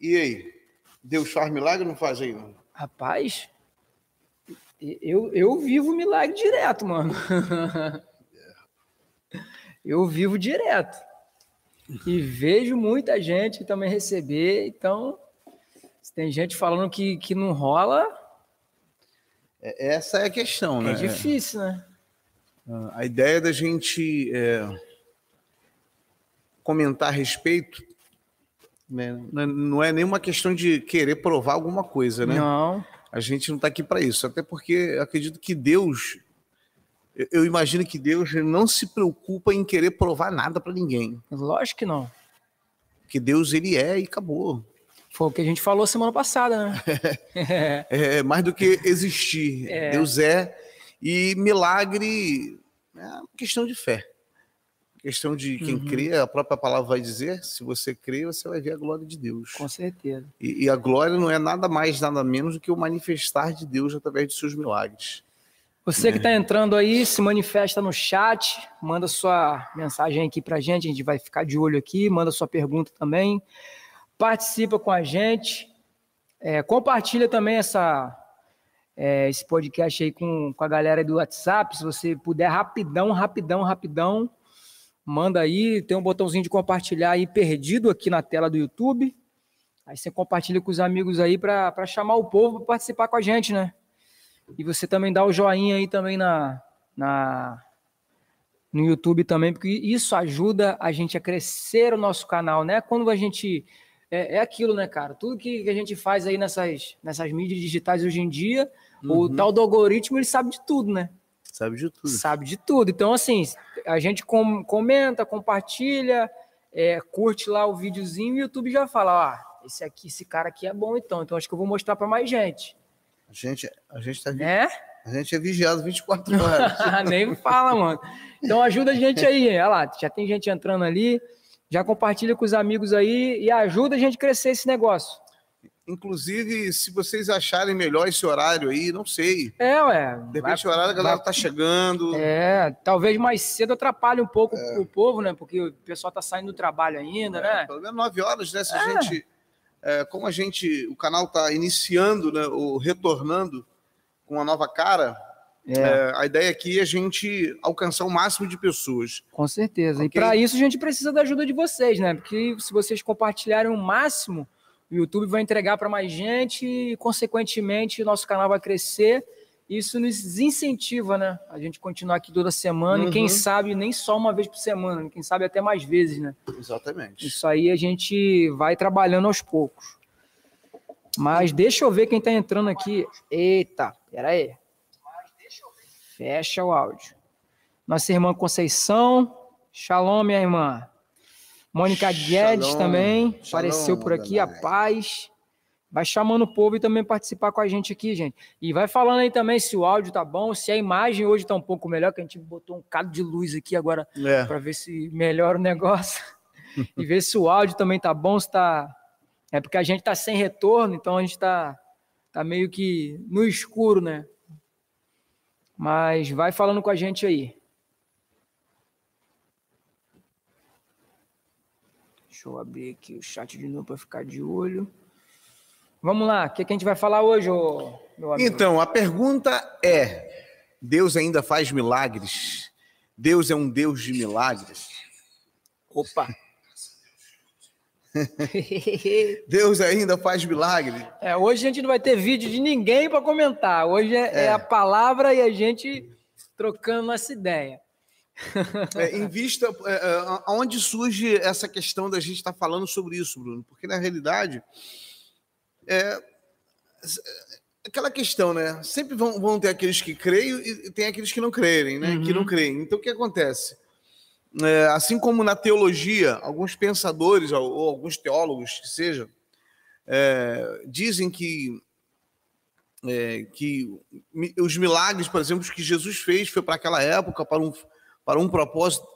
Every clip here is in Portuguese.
E aí? Deus faz milagre ou não faz aí? Não? Rapaz, eu, eu vivo milagre direto, mano. Eu vivo direto. E vejo muita gente também receber. Então, se tem gente falando que, que não rola. É, essa é a questão, né? É difícil, né? A ideia da gente é, comentar a respeito né? não é nenhuma questão de querer provar alguma coisa, né? Não. A gente não está aqui para isso, até porque acredito que Deus, eu imagino que Deus não se preocupa em querer provar nada para ninguém. Lógico que não. Que Deus ele é e acabou. Foi o que a gente falou semana passada, né? é, é mais do que existir. É. Deus é e milagre é uma questão de fé. Questão de quem uhum. crê, a própria palavra vai dizer: se você crê, você vai ver a glória de Deus. Com certeza. E, e a glória não é nada mais, nada menos do que o manifestar de Deus através de seus milagres. Você que está entrando aí, se manifesta no chat, manda sua mensagem aqui para a gente, a gente vai ficar de olho aqui, manda sua pergunta também, participa com a gente, é, compartilha também essa, é, esse podcast aí com, com a galera do WhatsApp, se você puder, rapidão, rapidão, rapidão, manda aí, tem um botãozinho de compartilhar aí perdido aqui na tela do YouTube. Aí você compartilha com os amigos aí para chamar o povo para participar com a gente, né? E você também dá o joinha aí também na, na no YouTube também, porque isso ajuda a gente a crescer o nosso canal, né? Quando a gente é, é aquilo, né, cara? Tudo que, que, a gente faz aí nessas, nessas mídias digitais hoje em dia, uhum. o tal do algoritmo ele sabe de tudo, né? Sabe de tudo. Sabe de tudo. Então, assim, a gente com, comenta, compartilha, é, curte lá o videozinho e o YouTube já fala, ah, esse aqui, esse cara aqui é bom então, então acho que eu vou mostrar para mais gente. A gente, a gente tá né? A gente é vigiado 24 horas. Nem fala, mano. Então ajuda a gente aí, olha lá, já tem gente entrando ali, já compartilha com os amigos aí e ajuda a gente a crescer esse negócio. Inclusive, se vocês acharem melhor esse horário aí, não sei. É, ué. De repente vai, o horário a galera vai, tá chegando. É, talvez mais cedo atrapalhe um pouco é. o povo, né? Porque o pessoal tá saindo do trabalho ainda, é, né? Pelo menos nove horas, né? Se a é. gente. É, como a gente. O canal tá iniciando, né? Ou retornando com uma nova cara. É. é a ideia aqui é a gente alcançar o máximo de pessoas. Com certeza. Okay? E para isso a gente precisa da ajuda de vocês, né? Porque se vocês compartilharem o máximo o YouTube vai entregar para mais gente e, consequentemente, nosso canal vai crescer. Isso nos incentiva, né? A gente continuar aqui toda semana uhum. e quem uhum. sabe nem só uma vez por semana, quem sabe até mais vezes, né? Exatamente. Isso aí a gente vai trabalhando aos poucos. Mas deixa eu ver quem está entrando aqui. Eita, pera aí. Fecha o áudio. Nossa irmã Conceição. Shalom, minha irmã. Mônica Guedes Shalom. também Shalom, apareceu por aqui, a paz. Vai chamando o povo e também participar com a gente aqui, gente. E vai falando aí também se o áudio tá bom, se a imagem hoje tá um pouco melhor, que a gente botou um cado de luz aqui agora é. para ver se melhora o negócio. e ver se o áudio também tá bom, se tá. É porque a gente tá sem retorno, então a gente tá, tá meio que no escuro, né? Mas vai falando com a gente aí. Deixa eu abrir aqui o chat de novo para ficar de olho. Vamos lá, o que, que, a gente vai falar hoje, meu amigo? Então, a pergunta é: Deus ainda faz milagres? Deus é um Deus de milagres? Opa! Deus ainda faz milagre. É, hoje a gente não vai ter vídeo de ninguém para comentar. Hoje é, é. é, a palavra e a gente trocando essa ideia é, em vista é, é, aonde surge essa questão da gente estar tá falando sobre isso, Bruno? Porque na realidade é aquela questão, né? Sempre vão, vão ter aqueles que creem e tem aqueles que não creem, né? Uhum. Que não creem. Então o que acontece? É, assim como na teologia, alguns pensadores ou, alguns teólogos que sejam é, dizem que é, que os milagres, por exemplo, que Jesus fez foi para aquela época, para um, para um propósito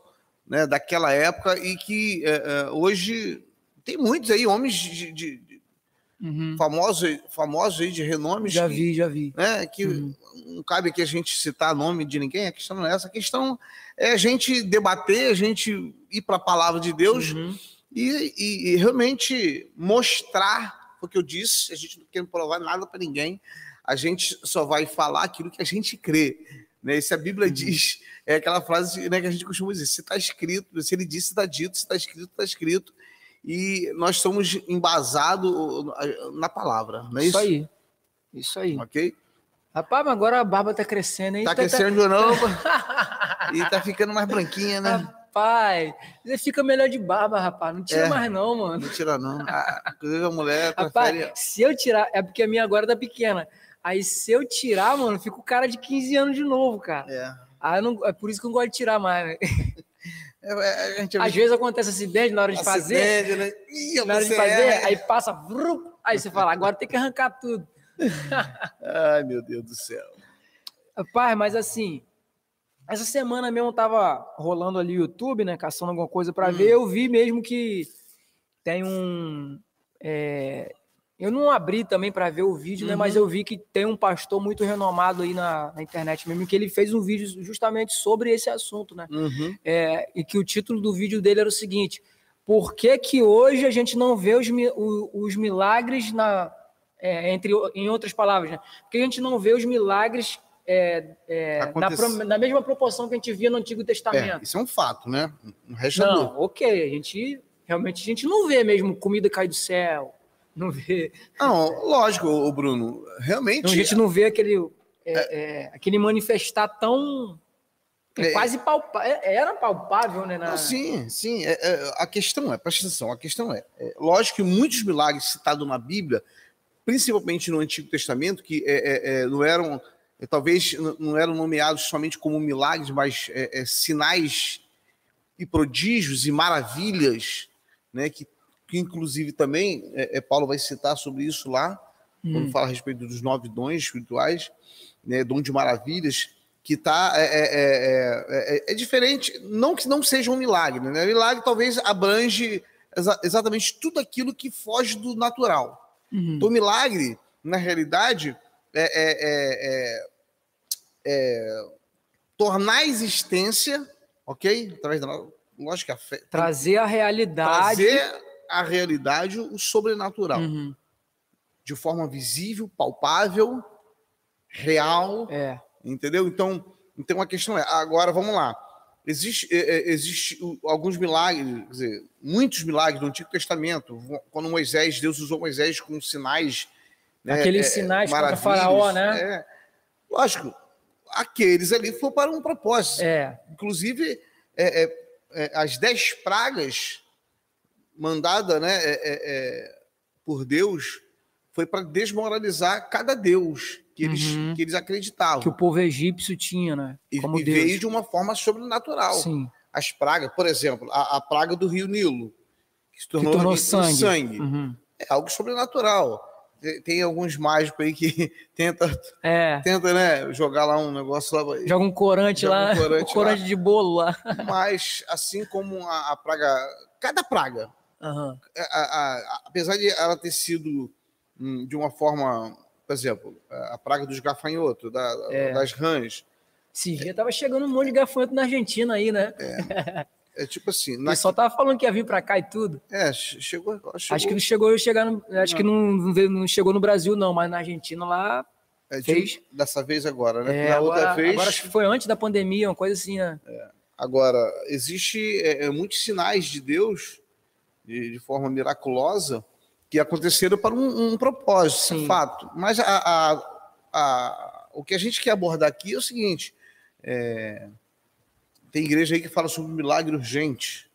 né, daquela época e que é, é, hoje tem muitos aí, homens de, de, uhum. famosos, famosos aí de renome. Já que, vi, já vi. Né, que uhum. não cabe aqui a gente citar nome de ninguém, a questão não é essa. A questão é a gente debater, a gente ir para a palavra de Deus. Uhum. e, e, e realmente mostrar o que eu disse. A gente não quer provar nada para ninguém, a gente só vai falar aquilo que a gente crê. Né? E se a Bíblia uhum. diz, é aquela frase né, que a gente costuma dizer: se está escrito, se ele disse, está dito, se está escrito, está escrito. E nós somos embasados na palavra, não é isso? Isso aí. Isso aí. Ok? Rapaz, mas agora a barba tá crescendo, hein? Tá, tá crescendo tá... novo. e tá ficando mais branquinha, né? Rapaz, você fica melhor de barba, rapaz. Não tira é, mais, não, mano. Não tira, não. Ah, inclusive a mulher. Rapaz, prefere... se eu tirar, é porque a minha agora tá pequena. Aí se eu tirar, mano, fica o cara de 15 anos de novo, cara. É. Aí não, é por isso que eu não gosto de tirar mais, né? É, é, Às visto... vezes acontece acidente na hora de acidente, fazer. Né? Ih, na hora de fazer, é. aí passa. Vrum, aí você fala, agora tem que arrancar tudo. Ai, meu Deus do céu. Pai, mas assim, essa semana mesmo eu tava rolando ali o YouTube, né? Caçando alguma coisa para hum. ver. Eu vi mesmo que tem um. É, eu não abri também para ver o vídeo, uhum. né? Mas uhum. eu vi que tem um pastor muito renomado aí na, na, internet mesmo, que ele fez um vídeo justamente sobre esse assunto, né? Uhum. É, e que o título do vídeo dele era o seguinte: Por que, que hoje a gente não vê os, os milagres na, é, entre, em outras palavras, né? Porque a gente não vê os milagres é, é, na, na, mesma proporção que a gente via no Antigo Testamento. É, isso é um fato, né? Um não, ok, a gente realmente a gente não vê mesmo comida cair do céu, não vê. Não, lógico, o Bruno, realmente. a gente não vê aquele é, é, aquele manifestar tão quase palpável, era palpável, né? Na... Não, sim, sim. a questão é, presta atenção, a questão é, lógico que muitos milagres citados na Bíblia principalmente no Antigo Testamento, que é, é, é não eram, é, talvez não eram nomeados somente como milagres, mas é, sinais e prodígios e maravilhas, né, que, que inclusive também Paulo vai citar sobre isso lá, hum. quando fala a respeito dos nove dons espirituais, né, dom de maravilhas, que tá é, é, é, é, diferente, não que não seja um milagre, né? Milagre talvez abrange exa exatamente tudo aquilo que foge do natural. Uhum. Então, o milagre, na realidade, é, é, é, é, tornar a existência, ok? Através da lógica, fé, trazer a realidade, trazer a realidade, o sobrenatural, uhum. de forma visível, palpável, real, é. entendeu? Então, então a questão é, agora vamos lá. Existe, é, é, existe alguns milagres, dizer, muitos milagres do Antigo Testamento. Quando Moisés, Deus usou Moisés com sinais. Né, Aqueles é, sinais para Faraó, né? É, lógico, aqueles ali foram para um propósito. É. Inclusive, é, é, as dez pragas mandadas né, por Deus foi para desmoralizar cada Deus que eles, uhum. que eles acreditavam. Que o povo egípcio tinha, né? Como e, Deus. veio de uma forma sobrenatural. Sim. As pragas, por exemplo, a, a praga do rio Nilo, que se tornou, que tornou sangue. sangue. Uhum. É algo sobrenatural. Tem, alguns mágicos aí que tenta, é. tenta né, jogar lá um negócio lá. Joga um corante lá, um corante, um corante lá. de bolo lá. Mas, assim como a, a praga, cada praga, uhum. a, a, apesar de ela ter sido hum, de uma forma por exemplo, a praga dos gafanhotos, da, é. das rãs. Esse dia tava chegando um monte de gafanhoto na Argentina aí, né? É, é tipo assim. Na... só tava falando que ia vir para cá e tudo. É, chegou, chegou. Acho que não chegou chegar no, acho não. que não, não chegou no Brasil não, mas na Argentina lá é, fez. Dessa vez agora, né? É, na agora, outra vez. Agora acho que foi antes da pandemia, uma coisa assim, né? É. Agora existe é, é muitos sinais de Deus de, de forma miraculosa que aconteceram para um, um propósito, Sim. fato. Mas a, a, a, o que a gente quer abordar aqui é o seguinte: é, tem igreja aí que fala sobre milagre urgente,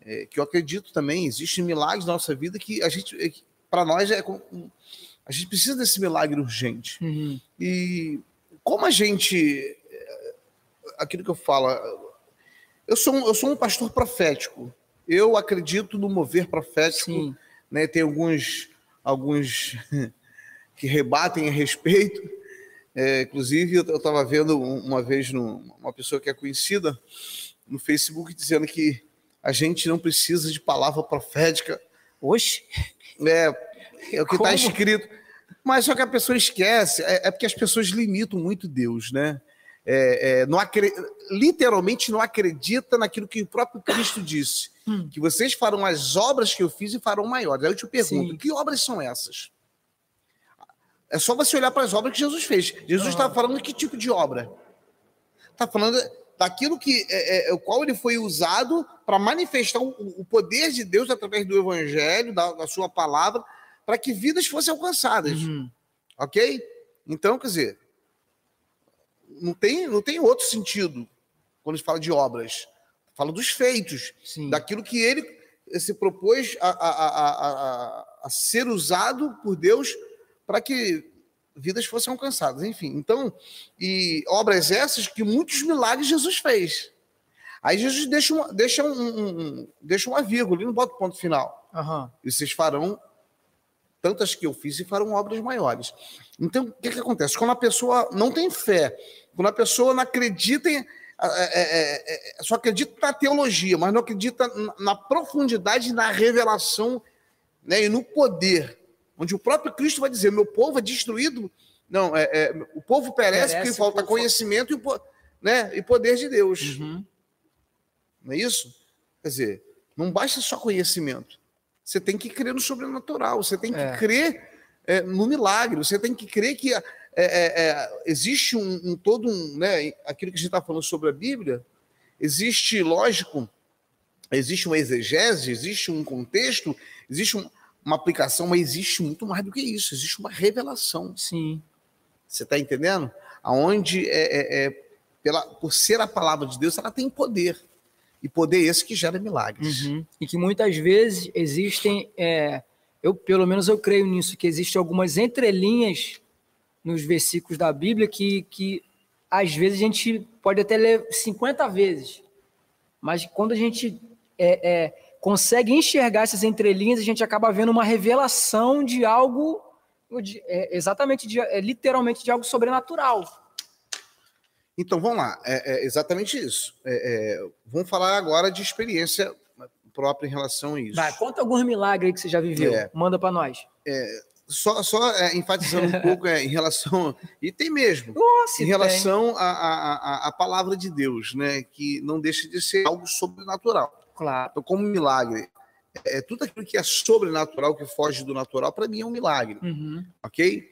é, que eu acredito também, existem milagres na nossa vida que a gente, é, para nós, é a gente precisa desse milagre urgente. Uhum. E como a gente, é, aquilo que eu falo, eu sou, um, eu sou um pastor profético. Eu acredito no mover profético. Sim né? Tem alguns, alguns que rebatem a respeito. É, inclusive, eu estava vendo uma vez no, uma pessoa que é conhecida no Facebook dizendo que a gente não precisa de palavra profética. Oxe! É, é o que está escrito. Mas só que a pessoa esquece, é, é, porque as pessoas limitam muito Deus, né? É, é, não acre... literalmente não acredita naquilo que o próprio Cristo disse. Hum. Que vocês farão as obras que eu fiz e farão maiores. Aí eu te pergunto, Sim. que obras são essas? É só você olhar para as obras que Jesus fez. Jesus está uhum. falando que tipo de obra? Está falando daquilo que é, é, o qual ele foi usado para manifestar o, o, poder de Deus através do Evangelho, da, da sua palavra, para que vidas fossem alcançadas. Uhum. Ok? Então, quer dizer, não tem, não tem outro sentido quando se fala de obras. Fala dos feitos, Sim. daquilo que ele se propôs a, a, a, a, ser usado por Deus para que vidas fossem alcançadas. Enfim, então, e obras essas que muitos milagres Jesus fez. Aí Jesus deixa uma, deixa um, um deixa uma vírgula, ele não bota o ponto final. Uhum. E vocês farão tantas que eu fiz e farão obras maiores. Então, o que, que acontece? Quando a pessoa não tem fé, quando a pessoa não acredita em. É, é, é, só acredita na teologia, mas não acredita na profundidade, na revelação né, e no poder. Onde o próprio Cristo vai dizer: meu povo é destruído. Não, é, é o povo perece, porque falta conhecimento e, né, e poder de Deus. Uhum. Não é isso? Quer dizer, não basta só conhecimento. Você tem que crer no sobrenatural, você tem que é. crer é, no milagre, você tem que crer que é, é, é, existe um, um, todo um, né, aquilo que a gente está falando sobre a Bíblia, existe, lógico, existe uma exegese, existe um contexto, existe um, uma aplicação, mas existe muito mais do que isso, existe uma revelação. Sim. Você está entendendo? Aonde é, é, pela, por ser a palavra de Deus, ela tem poder. E poder esse que gera milagres. Uhum. E que muitas vezes existem, é, eu pelo menos eu creio nisso, que existem algumas entrelinhas nos versículos da Bíblia que, que às vezes a gente pode até ler 50 vezes, mas quando a gente é, é, consegue enxergar essas entrelinhas, a gente acaba vendo uma revelação de algo, de, é, exatamente, de, é, literalmente de algo sobrenatural. Então vamos lá, é, é exatamente isso. É, vamos falar agora de experiência própria em relação a isso. Vai, conta alguns milagres que você já viveu. É. Manda para nós. É, só só é, enfatizando um pouco em relação. E tem mesmo. Nossa, em relação à palavra de Deus, né? Que não deixa de ser algo sobrenatural. Claro. Então, como milagre. É, tudo aquilo que é sobrenatural, que foge do natural, para mim é um milagre. Uhum. Ok?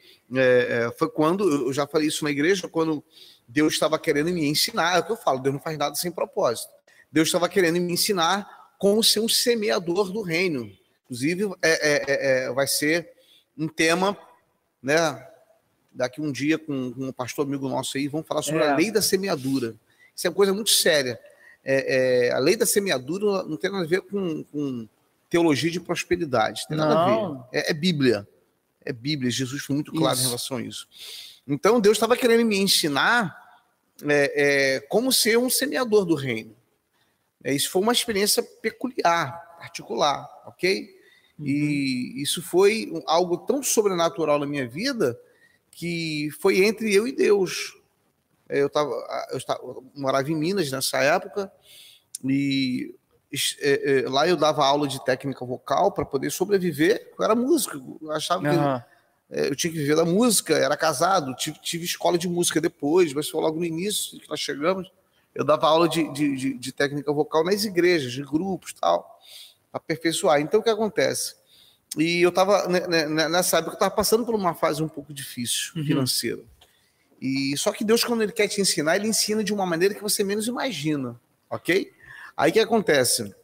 foi quando, eu já falei isso na igreja, quando Deus estava querendo me ensinar, é o que eu falo, Deus não faz nada sem propósito. Deus estava querendo me ensinar como ser um semeador do reino. Inclusive, é, é, é, é vai ser um tema, né? Daqui um dia, com, com um pastor amigo nosso aí, vamos falar sobre a é. lei da semeadura. Isso é uma coisa muito séria. É, a lei da semeadura não tem nada a ver com, com teologia de prosperidade, tem nada não. a ver. É, Bíblia. É Bíblia. Jesus foi muito claro isso. em relação a isso. Então, Deus estava querendo me ensinar é, é, como ser um semeador do reino. É, isso foi uma experiência peculiar, particular, ok? Uhum. E isso foi algo tão sobrenatural na minha vida que foi entre eu e Deus. É, eu, tava, eu, estava, eu morava em Minas nessa época e é, é, lá eu dava aula de técnica vocal para poder sobreviver. Eu era músico, eu achava uhum. que é, eu tinha que viver da música, era casado, tive, tive, escola de música depois, mas foi logo no início que nós chegamos. Eu dava aula de, de, de, de técnica vocal nas igrejas, de grupos tal, aperfeiçoar. Então o que acontece? E eu estava, né, né, né, nessa época, eu estava passando por uma fase um pouco difícil uhum. financeira. E só que Deus, quando Ele quer te ensinar, Ele ensina de uma maneira que você menos imagina, ok? Aí o que acontece?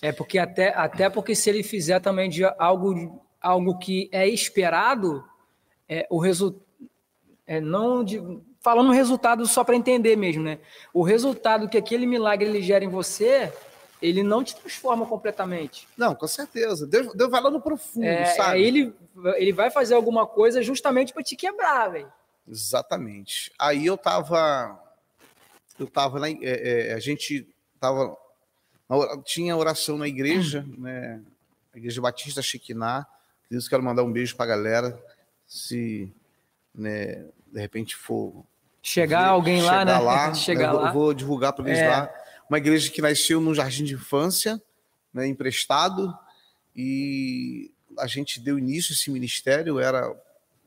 É porque até, até porque se ele fizer também de algo algo que é esperado, é, o resultado. É, não de, falando resultado só para entender mesmo, né? O resultado que aquele milagre ele gera em você, ele não te transforma completamente. Não, com certeza. Deus, Deus vai lá no profundo, é, sabe? Ele, ele vai fazer alguma coisa justamente para te quebrar, velho. Exatamente. Aí eu tava. Eu tava na. É, é, a gente tava. Tinha oração na igreja, né? A igreja Batista Chiquiná. Por isso quero mandar um beijo para a galera. Se né, de repente for. Chegar alguém chegar lá, né? Lá, chegar né, lá. Vou, vou divulgar para eles é. lá. Uma igreja que nasceu num jardim de infância, né, emprestado, e a gente deu início a esse ministério. Era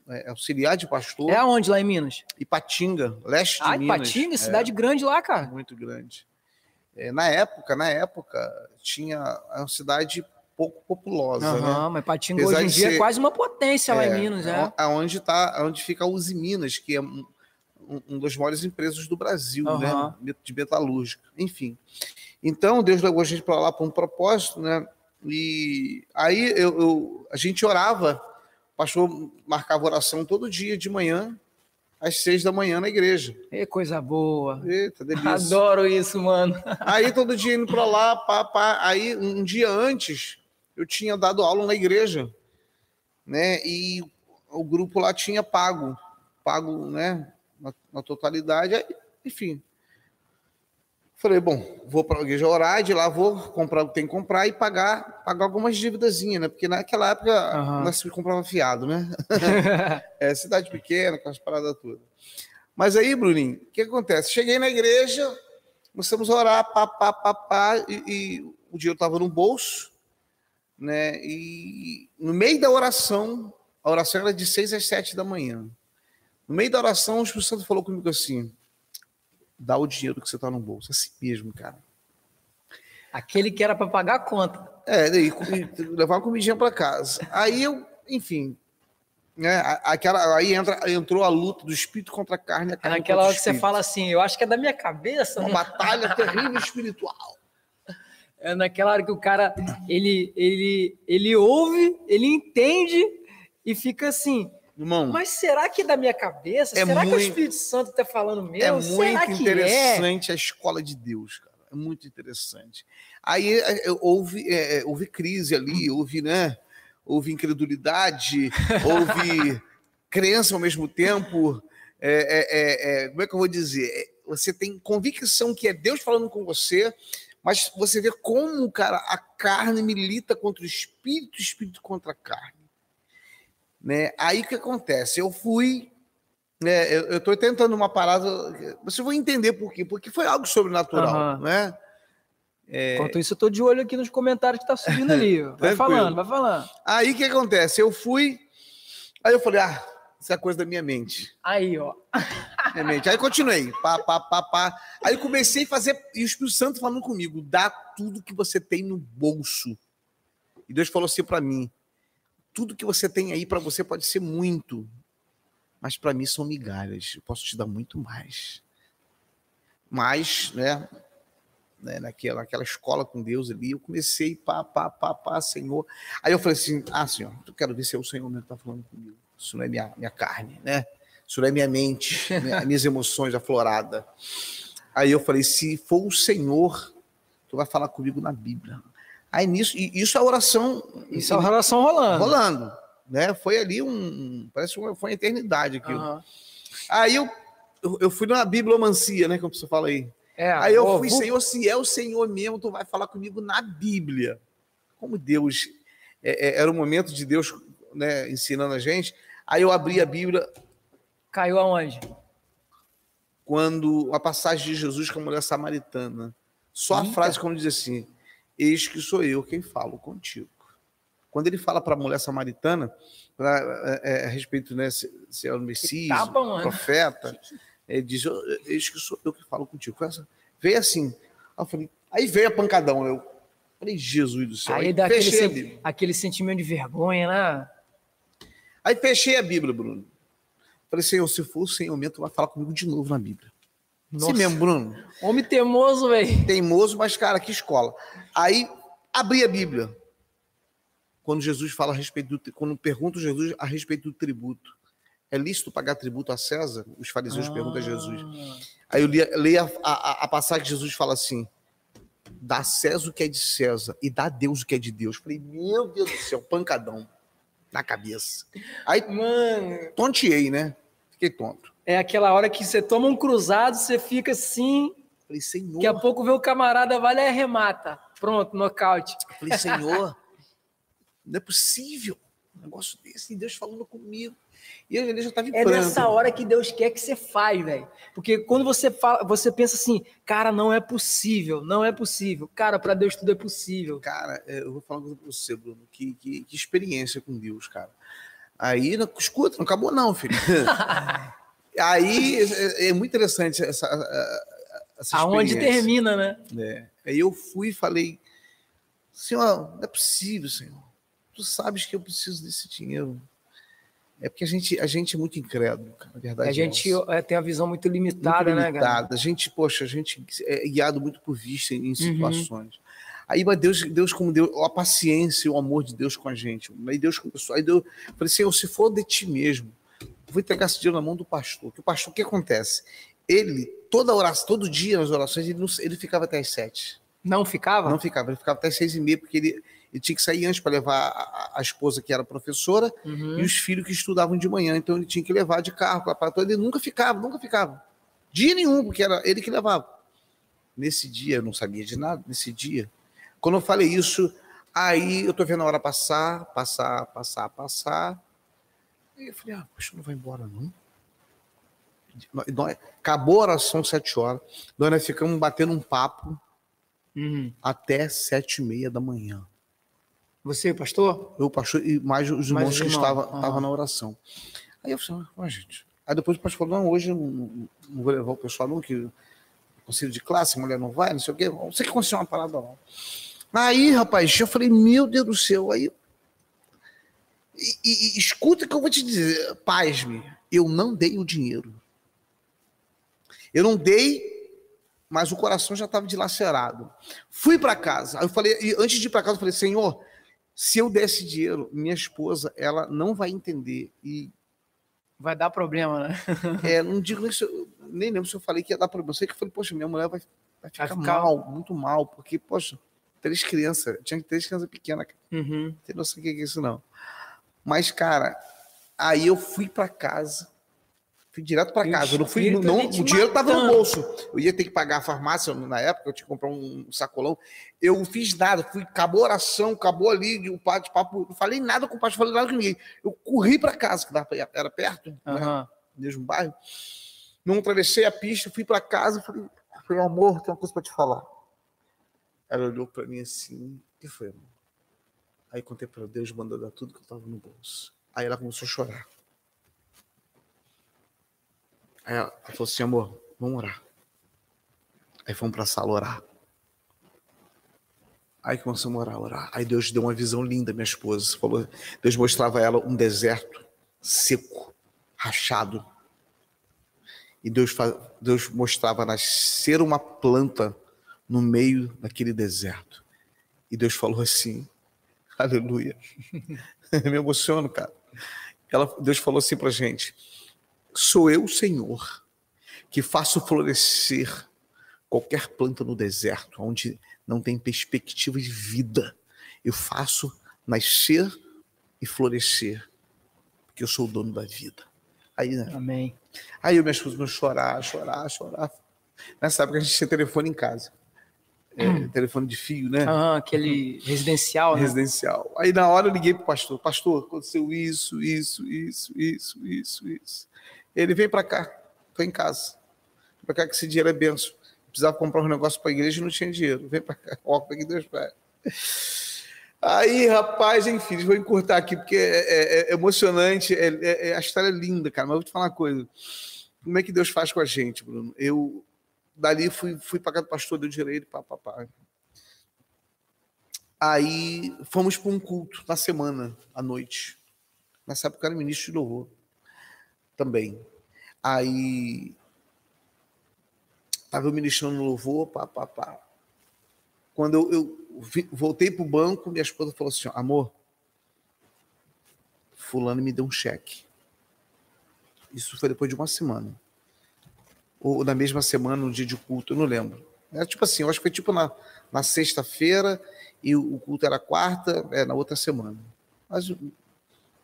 é, auxiliar de pastor. É aonde lá em Minas? Ipatinga, leste de Ah, Minas. Ipatinga, É, cidade grande lá, cara. muito grande. É, na época, na época, tinha é uma cidade pouco populosa, Aham, né? mas Ipatinga Apesar hoje em de dia é ser- quase uma potência lá em Minas, é. Aonde tá, aonde fica a Uzi Minas, que é um, um, das maiores empresas do Brasil, Aham. né? De metalúrgica, enfim. Então, Deus levou a gente para lá para um propósito, né? E aí eu, eu- a gente orava, o pastor marcava oração todo dia de manhã, às seis da manhã na igreja. É coisa boa. Eita, delícia. Adoro isso, mano. Aí todo dia indo para lá, pá, pá. Aí um dia antes eu tinha dado aula na igreja, né? E o grupo lá tinha pago, pago, né? Na, na totalidade. Aí, enfim. Falei, bom, vou para a igreja orar, de lá vou comprar o que tem que comprar e pagar, pagar algumas dívidazinhas, né? Porque naquela época Aham. nós se comprava fiado, né? É, cidade pequena, com as paradas todas. Mas aí, Bruninho, o que acontece? Cheguei na igreja, começamos a orar, pá, pá, pá, pá, e, e o dinheiro estava no bolso, né? E no meio da oração, a oração era de seis às sete da manhã. No meio da oração, o Espírito Santo falou comigo assim: dá o dinheiro que você está no bolso. Assim mesmo, cara. Aquele que era para pagar a conta. É, comi- levar uma comidinha para casa. Aí eu, enfim, né? Aquela, aí entra, entrou a luta do espírito contra a carne. A É carne naquela hora que você fala assim, eu acho que é da minha cabeça. uma né? batalha terrível espiritual. É naquela hora que o cara ele ele ele ouve, ele entende e fica assim. Irmão, Mas será que é da minha cabeça? É será que o muito- Espírito Santo está falando é será muito que é? interessante a escola de Deus, cara. É muito interessante. Aí é, é, houve, é, é, houve crise ali, houve, né? Houve incredulidade, houve crença ao mesmo tempo. É, é, é, é, como é que eu vou dizer? É, Você tem convicção que é Deus falando com você, mas você vê como, cara, a carne milita contra o espírito, o espírito contra a carne. Né? Aí o que acontece? Eu fui É, eu estou tentando uma parada. Vocês vão entender por quê. Porque foi algo sobrenatural, Aham. né? Enquanto isso, eu tô de olho aqui nos comentários que tá subindo ali. Vai falando, vai falando. Aí o que acontece? Eu fui. Aí eu falei, ah, isso é coisa da minha mente. Aí, ó. Minha mente. Aí continuei. Pá, pá, pá, pá. Aí comecei a fazer. E o Espírito Santo falando comigo: dá tudo que você tem no bolso. E Deus falou assim para mim: tudo que você tem aí para você pode ser muito, mas para mim são migalhas. Eu posso te dar muito mais. Mas, né? né, naquela, naquela escola com Deus ali, eu comecei, pá, pá, pá, pá, Senhor. Aí eu falei assim: ah, Senhor, eu quero ver se é o Senhor mesmo que está falando comigo. Isso não é minha, minha carne, né? Isso não é minha mente, minha- minhas emoções afloradas. Aí eu falei: se for o Senhor, tu vai falar comigo na Bíblia. Aí nisso, e isso é oração Isso é uma relação rolando. rolando, né? Foi ali um, parece uma, foi uma eternidade aquilo. Aham. Aí eu, eu, fui na bibliomancia, né? Como você fala aí. É, Aí eu ó, fui, vou- Senhor, se é o Senhor mesmo, tu vai falar comigo na Bíblia. Como Deus, é, é, era o momento de Deus né, ensinando a gente. Aí eu abri a Bíblia Caiu aonde? quando a passagem de Jesus com a mulher samaritana. Só a Eita. frase como diz assim: Eis que sou eu quem falo contigo. Quando ele fala para a mulher samaritana, pra, é, é, a respeito né, se, se é o Messias, tapa, o mano. profeta, ele diz: Eis que sou eu que falo contigo. Essa- Veio assim. Aí, falei, aí veio a pancadão. Eu falei, Jesus do céu. Aí dá aquele, sen- aquele sentimento de vergonha, né? Aí fechei a Bíblia, Bruno. Falei, Senhor, se for o Senhor mesmo, vai falar comigo de novo na Bíblia. Nossa. Sim mesmo, Bruno. Homem teimoso, velho. teimoso, mas, cara, que escola. Aí abri a Bíblia. Quando Jesus fala a respeito do. Quando pergunta Jesus a respeito do tributo. É lícito pagar tributo a César? Os fariseus perguntam a Jesus. Aí eu li, li a, a, a passagem que Jesus fala assim: dá César o que é de César e dá Deus o que é de Deus. Falei, meu Deus do céu, pancadão na cabeça. Aí Mano, tonteei, né? Fiquei tonto. É aquela hora que você toma um cruzado, você fica assim, Falei, Senhor. daqui a pouco vê o camarada, vai lá e arremata. Pronto, nocaute. Falei, Senhor, não é possível um negócio desse, e Deus falando comigo. E eu ele já estava em É pranto. nessa hora que Deus quer que você faz, velho. Porque quando você fala, você pensa assim, cara, não é possível, não é possível. Cara, para Deus tudo é possível. Cara, é, eu vou falar uma coisa pra você, Bruno. Que, que, que experiência com Deus, cara. Aí, não, escuta, não acabou não, filho. Aí é, é, muito interessante essa, essa Aonde termina, né? É. Aí eu fui e falei, Senhor, não é possível, Senhor. Tu sabes que eu preciso desse dinheiro. É porque a gente, a gente é muito incrédulo, cara, na verdade. A gente é, tem a visão muito limitada, muito limitada. né, cara? A gente, poxa, a gente é guiado muito por vista em uhum. situações. Uhum. Aí, mas Deus, Deus como Deus, a paciência e o amor de Deus com a gente. Aí Deus começou. Aí Deus, falei, Senhor, se for de ti mesmo, vou entregar esse dinheiro na mão do pastor. Que o pastor, o que acontece? Ele, toda oração, todo dia nas orações, ele, não, ele ficava até as sete. Não ficava? Não ficava, ele ficava até seis e meia, porque ele, ele tinha que sair antes para levar a, a, esposa, que era professora, uhum. e os filhos que estudavam de manhã. Então ele tinha que levar de carro para Ele nunca ficava, nunca ficava. Dia nenhum, porque era ele que levava. Nesse dia, eu não sabia de nada, nesse dia. Quando eu falei isso, aí eu tô vendo a hora passar, passar, passar, passar. Eu falei, ah, poxa, não vai embora, não? Acabou a oração sete horas. Nós ficamos batendo um papo uhum. até sete e meia da manhã. Você, pastor? Eu, pastor, e mais os irmãos mais que estavam uhum. na oração. Aí eu falei, ah, gente. Aí depois o pastor falou, não, hoje não, não vou levar o pessoal não, que conselho de classe, mulher não vai, não sei o quê. Não sei que aconteceu uma parada não. Aí, rapaz, eu falei, meu Deus do céu, aí. E, e, escuta que eu vou te dizer, paz-me, eu não dei o dinheiro. Eu não dei mas o coração já estava dilacerado. Fui para casa. Eu falei, e antes de ir para casa, eu falei, Senhor, se eu desse dinheiro, minha esposa, ela não vai entender e vai dar problema, né? é, não digo nem, nem lembro se eu falei que ia dar problema. Eu sei que eu falei, poxa, minha mulher vai, vai ficar, vai ficar... mal, muito mal, porque, poxa, três crianças, tinha três crianças pequenas. Uhum. Tem noção do que é isso, não. Mas, cara, aí eu fui para casa Fui direto para casa. Eu não fui, não, não, o dinheiro estava no bolso. Eu ia ter que pagar a farmácia na época, eu tinha que comprar um sacolão. Eu não fiz nada. Fui, acabou a oração, acabou ali o de papo. Não falei nada com o pastor, falei nada com ninguém. Eu corri para casa, que era perto, uhum. né? mesmo bairro. Não atravessei a pista, fui para casa, falei, falei, amor, tem uma coisa para te falar. Ela olhou para mim assim, o que foi, amor? Aí contei para Deus, mandou dar tudo que eu estava no bolso. Aí ela começou a chorar. Aí ela falou assim, amor, vamos orar. Aí fomos para a sala orar. Aí começamos a orar, orar. Aí Deus deu uma visão linda, minha esposa. Falou, Deus mostrava a ela um deserto seco, rachado. E Deus, Deus mostrava nascer uma planta no meio daquele deserto. E Deus falou assim, aleluia. Me emociono, cara. Ela, Deus falou assim pra gente, Sou eu, Senhor, que faço florescer qualquer planta no deserto, onde não tem perspectiva de vida. Eu faço nascer e florescer, porque eu sou o dono da vida. Aí, né? Amém. Aí eu me esposa chorar, chorar, chorar. Nessa época a gente tinha telefone em casa. É, hum. Telefone de fio, né? Ah, aquele residencial, né? Residencial. Aí na hora eu liguei pro pastor. Pastor, aconteceu isso, isso, isso, isso, isso, isso. Ele veio para cá, foi em casa. Para cá que esse dinheiro é benção. Precisava comprar um negócio para a igreja e não tinha dinheiro. Vem para cá, ó, que Deus pai. Aí, rapaz, enfim, vou encurtar aqui, porque é, é, é emocionante, é, é, é, a história é linda, cara. Mas eu vou te falar uma coisa. Como é que Deus faz com a gente, Bruno? Eu, dali, fui, fui para pastor, deu direito, pá, pá, pá. Aí, fomos para um culto na semana, à noite. Nessa época, eu era ministro de louvor também. Aí estava ministrando no louvor, pá, pá, pá. Quando eu, eu vi, voltei para o banco, minha esposa falou assim: amor, Fulano me deu um cheque. Isso foi depois de uma semana. Ou na mesma semana, no dia de culto, eu não lembro. Era tipo assim, eu acho que foi tipo na, na sexta-feira e o, o culto era quarta, é, na outra semana. Mas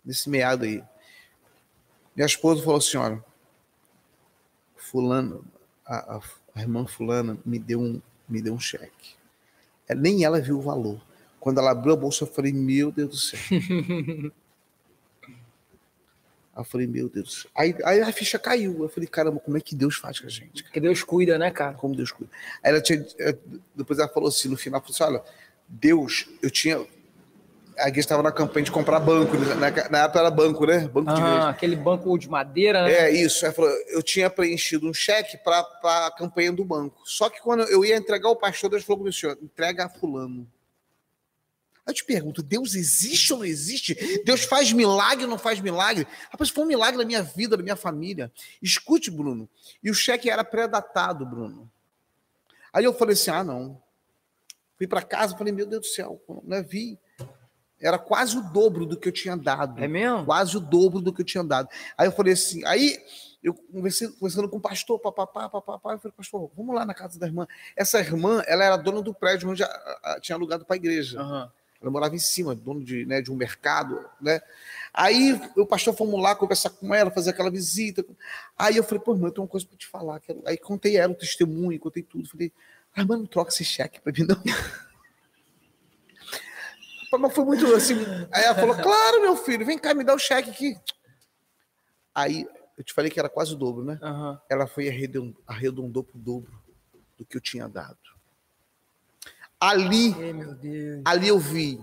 nesse meado aí. Minha esposa falou assim: olha, fulano, a, a, a irmã fulana me deu um, me deu um cheque. É, nem ela viu o valor. Quando ela abriu a bolsa, eu falei, meu Deus do céu. aí eu falei, meu Deus. Aí, aí, a ficha caiu. Eu falei, caramba, como é que Deus faz com a gente? Cara? Que Deus cuida, né, cara? Como Deus cuida. Aí ela tinha, depois ela falou assim, no final, falou assim, olha, Deus, eu tinha a igreja estava na campanha de comprar banco, né? na, na época era banco, né? Banco de igreja. aquele banco de madeira, né? É, isso. Falou, eu tinha preenchido um cheque para a campanha do banco. Só que quando eu ia entregar o pastor, Deus falou para o senhor, entrega a fulano. Eu te pergunto, Deus existe ou não existe? Deus faz milagre ou não faz milagre? Rapaz, foi um milagre na minha vida, na minha família. Escute, Bruno. E o cheque era pré-datado, Bruno. Aí eu falei assim: ah, não. Fui para casa, falei, meu Deus do céu, não é vi. Era quase o dobro do que eu tinha dado. É mesmo? Quase o dobro do que eu tinha dado. Aí eu falei assim, aí eu conversei, conversando com o pastor, papapá, papapá, eu falei, pastor, vamos lá na casa da irmã. Essa irmã, ela era dona do prédio onde a, a, tinha alugado para a igreja. Uhum. Ela morava em cima, dono de, né, de um mercado, né? Aí o pastor fomos lá conversar com ela, fazer aquela visita. Aí eu falei, pô, irmã, eu tenho uma coisa para te falar. Aí contei ela o testemunho, contei tudo. Falei, ah, irmã, não troca esse cheque para mim, não. Mas foi muito assim. Aí ela falou, claro, meu filho, vem cá, me dá o cheque aqui. Aí eu te falei que era quase o dobro, né? Uhum. Ela foi arredondou, arredondou para o dobro do que eu tinha dado. Ali, Ei, ali eu vi,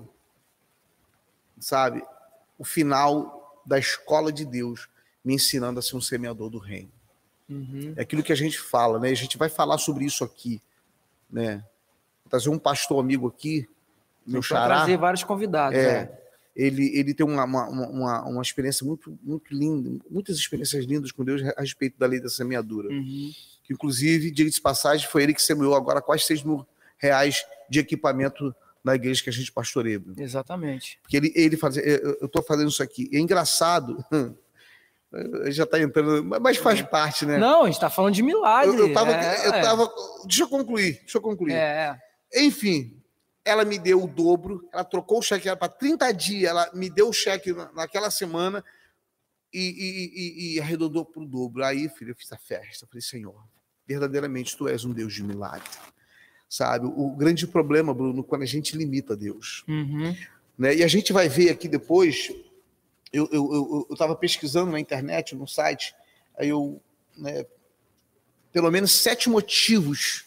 sabe, o final da escola de Deus me ensinando a ser um semeador do reino. Uhum. É aquilo que a gente fala, né? A gente vai falar sobre isso aqui, né? Vou trazer um pastor amigo aqui, meu xará. trazer vários convidados. É, é. Ele, ele tem uma, uma, uma, uma, experiência muito, muito linda, muitas experiências lindas com Deus a respeito da lei da semeadura. Uhum. Que, inclusive, diga de passagem, foi ele que semeou agora quase 6 mil reais de equipamento na igreja que a gente pastoreia. Exatamente. Porque ele, ele fazia, eu estou fazendo isso aqui. É engraçado. Já está entrando, mas faz é. parte, né? Não, a gente está falando de milagre. Eu, eu, tava, é, eu tava. Deixa eu concluir, deixa eu concluir. É. Enfim, ela me deu o dobro, ela trocou o cheque para 30 dias, ela me deu o cheque naquela semana e, e, e, e arredondou para o dobro. Aí, filho, eu fiz a festa. Falei, Senhor, verdadeiramente tu és um Deus de milagre sabe? O grande problema, Bruno, quando a gente limita Deus. Uhum. Né? E a gente vai ver aqui depois, eu estava pesquisando na internet, no site, aí eu, né, pelo menos sete motivos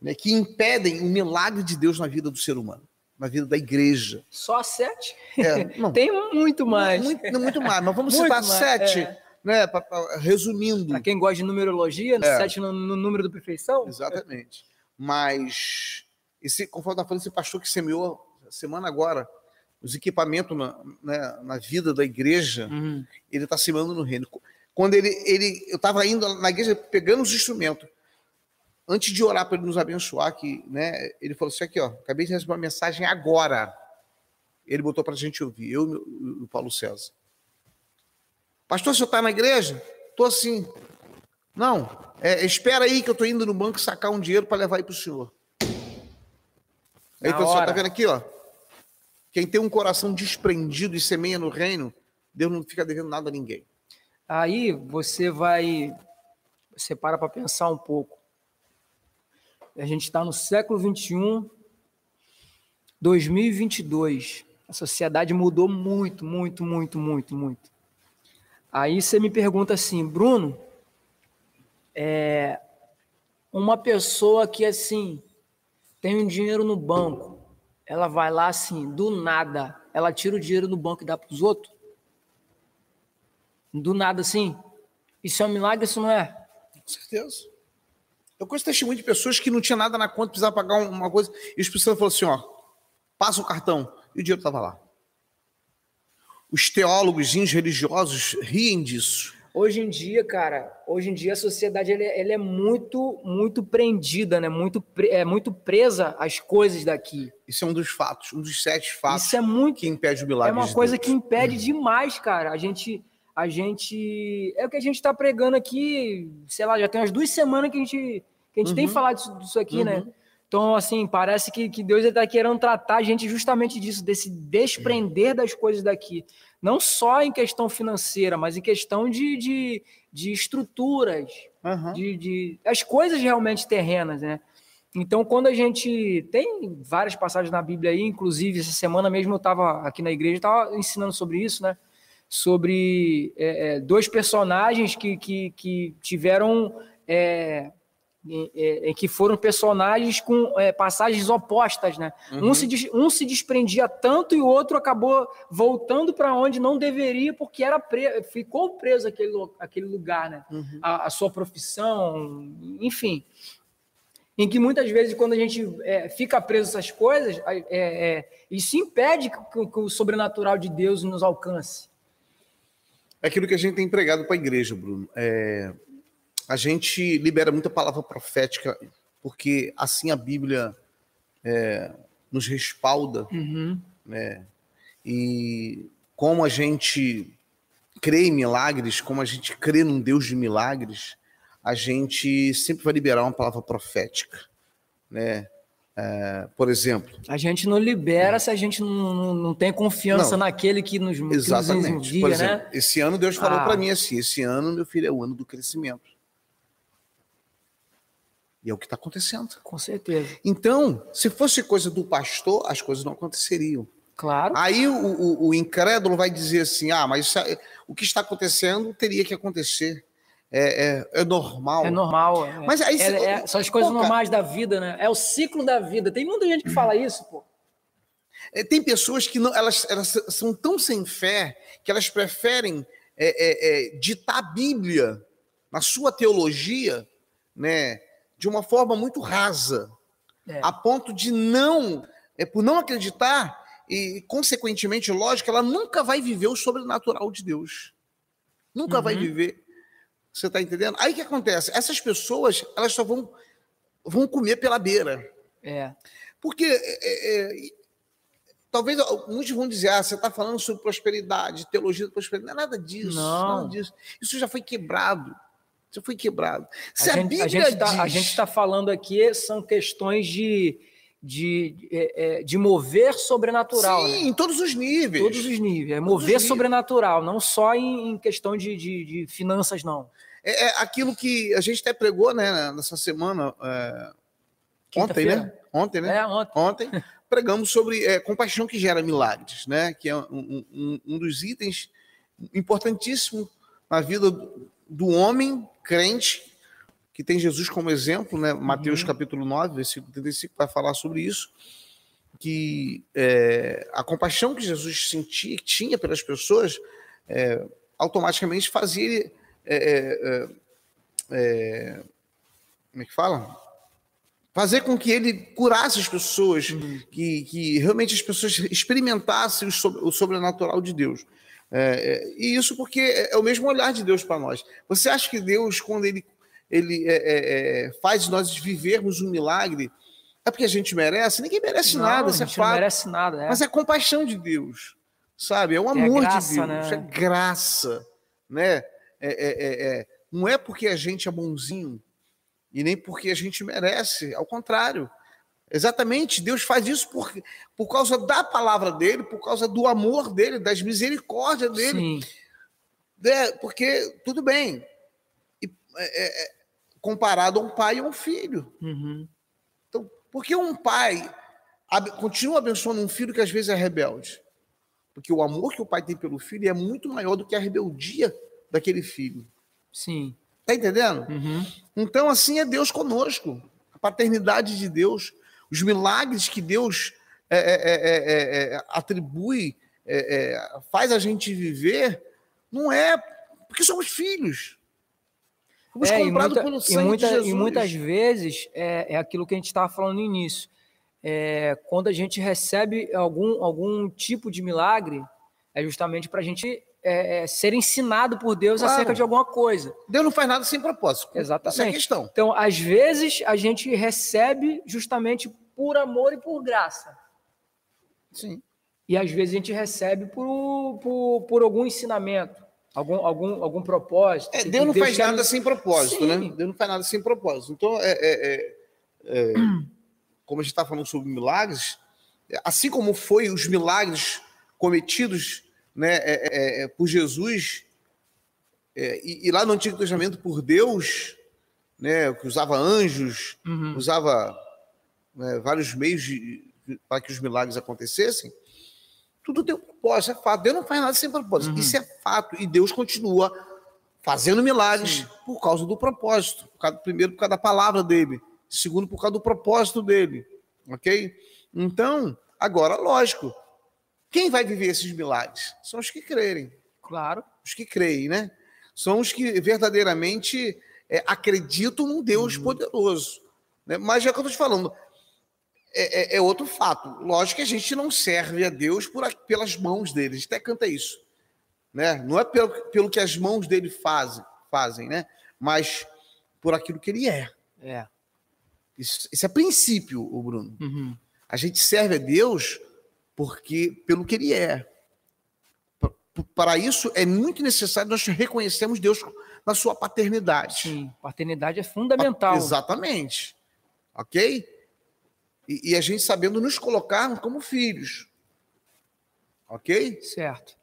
né, que impedem o milagre de Deus na vida do ser humano, na vida da igreja. Só sete? É, não, Tem muito mais. Muito, muito mais, mas vamos citar mais, sete. É. Né, pra, pra, resumindo. Para quem gosta de numerologia, é. sete no, no número da perfeição? Exatamente. Mas, esse, conforme está falando, esse pastor que semeou semana agora os equipamentos na, né, na vida da igreja, uhum. ele está semeando no reino. Quando ele, ele eu estava indo na igreja pegando os instrumentos, antes de orar para ele nos abençoar, que, né, ele falou assim: aqui, ó, acabei de receber uma mensagem agora. Ele botou para a gente ouvir, eu e o Paulo César. Pastor, você está na igreja? Estou assim. Não, é, espera aí que eu estou indo no banco sacar um dinheiro para levar aí para o senhor. Aí o senhor está vendo aqui, ó. Quem tem um coração desprendido e semeia no reino, Deus não fica devendo nada a ninguém. Aí você vai, você para para pensar um pouco. A gente está no século 21, 2022. A sociedade mudou muito, muito, muito, muito, muito. Aí você me pergunta assim, Bruno, é, uma pessoa que assim tem um dinheiro no banco, ela vai lá assim, do nada, ela tira o dinheiro do banco e dá para os outros? Do nada assim? Isso é um milagre, isso não é? Com certeza. Eu conheço testemunho de pessoas que não tinha nada na conta, precisava pagar uma coisa, e o Espírito Santo assim: ó, passa o cartão, e o dinheiro estava lá. Os teólogos religiosos riem disso. Hoje em dia, cara, hoje em dia a sociedade ele, ele é muito, muito prendida, né? Muito, é muito presa às coisas daqui. Isso é um dos fatos, um dos sete fatos Isso é muito, que impede o milagre. É uma coisa Deus. que impede demais, cara. A gente, a gente, é o que a gente está pregando aqui, sei lá, já tem umas duas semanas que a gente, que a gente uhum. tem falado disso, disso aqui, né? uhum. né? Então, assim, parece que, que Deus está querendo tratar a gente justamente disso, desse desprender das coisas daqui. Não só em questão financeira, mas em questão de, de, de estruturas, uhum. de, de as coisas realmente terrenas, né? Então, quando a gente tem várias passagens na Bíblia aí, inclusive essa semana mesmo eu estava aqui na igreja, estava ensinando sobre isso, né? Sobre é, é, dois personagens que, que, que tiveram é, em, em, que foram personagens com é, passagens opostas, né? Uhum. Um, se, um se desprendia tanto e o outro acabou voltando para onde não deveria porque era pre ficou preso aquele, aquele lugar, né? Uhum. A, a, sua profissão, enfim. Em que muitas vezes, quando a gente é, fica preso essas coisas, é, é, isso impede que, que o sobrenatural de Deus nos alcance. É aquilo que a gente tem empregado para a igreja, Bruno. É, a gente libera muita palavra profética, porque assim a Bíblia é, nos respalda, uhum. né? E como a gente crê em milagres, como a gente crê num Deus de milagres, a gente sempre vai liberar uma palavra profética, né? É, por exemplo. A gente não libera se a gente não, não, não tem confiança não, naquele que nos, exatamente. Que nos envia, por exemplo, né? Esse ano Deus falou ah. para mim assim: esse ano, meu filho, é o ano do crescimento. E é o que está acontecendo. Com certeza. Então, se fosse coisa do pastor, as coisas não aconteceriam. Claro. Aí o, o, o incrédulo vai dizer assim: ah, mas é, o que está acontecendo teria que acontecer. É, é, é normal. É normal. É. Mas aí é, são as coisas pô, normais da vida, né? É o ciclo da vida. Tem muita gente que fala isso, pô. Tem pessoas que não, elas, elas são tão sem fé que elas preferem ditar a Bíblia na sua teologia, né? De uma forma muito rasa, é. a ponto de não, é, por não acreditar, e consequentemente, lógico, ela nunca vai viver o sobrenatural de Deus. Nunca uhum. vai viver. Você está entendendo? Aí o que acontece? Essas pessoas, elas só vão, vão comer pela beira. É. Porque é, é, talvez muitos vão dizer, ah, você está falando sobre prosperidade, teologia da prosperidade. Não é nada disso. Não. Nada disso. Isso já foi quebrado. Já foi quebrado. Se a, a gente está diz... tá falando aqui são questões de, de, de, é, é, de mover sobrenatural. Sim, né? em todos os níveis. Todos os níveis. É mover sobrenatural, não só em, questão de, de, de, finanças, não. É, é, aquilo que a gente até pregou né, nessa semana. É... Ontem, né? Ontem, né? É, ontem. Ontem pregamos sobre é, compaixão que gera milagres, né? Que é um, um, um dos itens importantíssimos na vida do homem crente que tem Jesus como exemplo, né? Mateus uhum. capítulo 9, versículo 35, vai falar sobre isso, que é, a compaixão que Jesus sentia, tinha pelas pessoas, é, automaticamente fazia ele, é, é, é, como é que fala? Fazer com que ele curasse as pessoas, uhum. que, que realmente as pessoas experimentassem o sobrenatural de Deus. É, é, e isso porque é o mesmo olhar de Deus para nós. Você acha que Deus, quando Ele, ele é, é, é, faz nós vivermos um milagre, é porque a gente merece? Ninguém merece não, nada, isso é fato. Não merece nada, é. Mas é compaixão de Deus, sabe? É o amor graça, de Deus, né? é graça, né? É, não é porque a gente é bonzinho e nem porque a gente merece, ao contrário. Exatamente, Deus faz isso por, por causa da palavra dele, por causa do amor dele, das misericórdias dele. Sim. É, porque, tudo bem, é, é, comparado a um pai e a um filho. Uhum. Então, por que um pai continua abençoando um filho que às vezes é rebelde? Porque o amor que o pai tem pelo filho é muito maior do que a rebeldia daquele filho. Sim. Tá entendendo? Uhum. Então, assim é Deus conosco. A paternidade de Deus os milagres que Deus é, é, é, atribui, faz a gente viver, não é porque somos filhos. Fomos é, comprados pelo sangue e muita, de Jesus. E muitas vezes é, aquilo que a gente estava falando no início. É, quando a gente recebe algum, algum tipo de milagre, é justamente para a gente é, é, ser ensinado por Deus claro. acerca de alguma coisa. Deus não faz nada sem propósito. Exatamente. Essa é a questão. Então, às vezes, a gente recebe justamente por amor e por graça. Sim. E às vezes a gente recebe por, por, por algum ensinamento, algum, algum, algum propósito. É, Deus não Deus faz nada sem propósito, né? Sim. né? Deus não faz nada sem propósito. Então, é, é, é, é como a gente está falando sobre milagres, assim como foi os milagres cometidos né, é, é, por Jesus, e, e, lá no Antigo Testamento por Deus, né, que usava anjos, uhum. usava né, vários meios de, de, para que os milagres acontecessem, tudo tem um propósito, é fato. Deus não faz nada sem propósito. Uhum. Isso é fato. E Deus continua fazendo milagres Sim. por causa do propósito. Por causa, primeiro, por causa da palavra dele. Segundo, por causa do propósito dele. Ok? Então, agora, lógico, quem vai viver esses milagres? São os que crerem. Claro. Os que creem, né? São os que verdadeiramente é, acreditam num Deus uhum. poderoso. Né? Mas é o que eu estou te falando. É, é, é, outro fato. Lógico que a gente não serve a Deus por, pelas mãos dele. A gente até canta isso. Né? Não é pelo, pelo que as mãos dele fazem, fazem, né? mas por aquilo que ele é. É. Isso, isso é princípio, o Bruno. Uhum. A gente serve a Deus porque pelo que ele é. Para isso é muito necessário nós reconhecermos Deus na sua paternidade. Sim, paternidade é fundamental. Exatamente. Ok? E, e a gente sabendo nos colocar como filhos. Ok? Certo.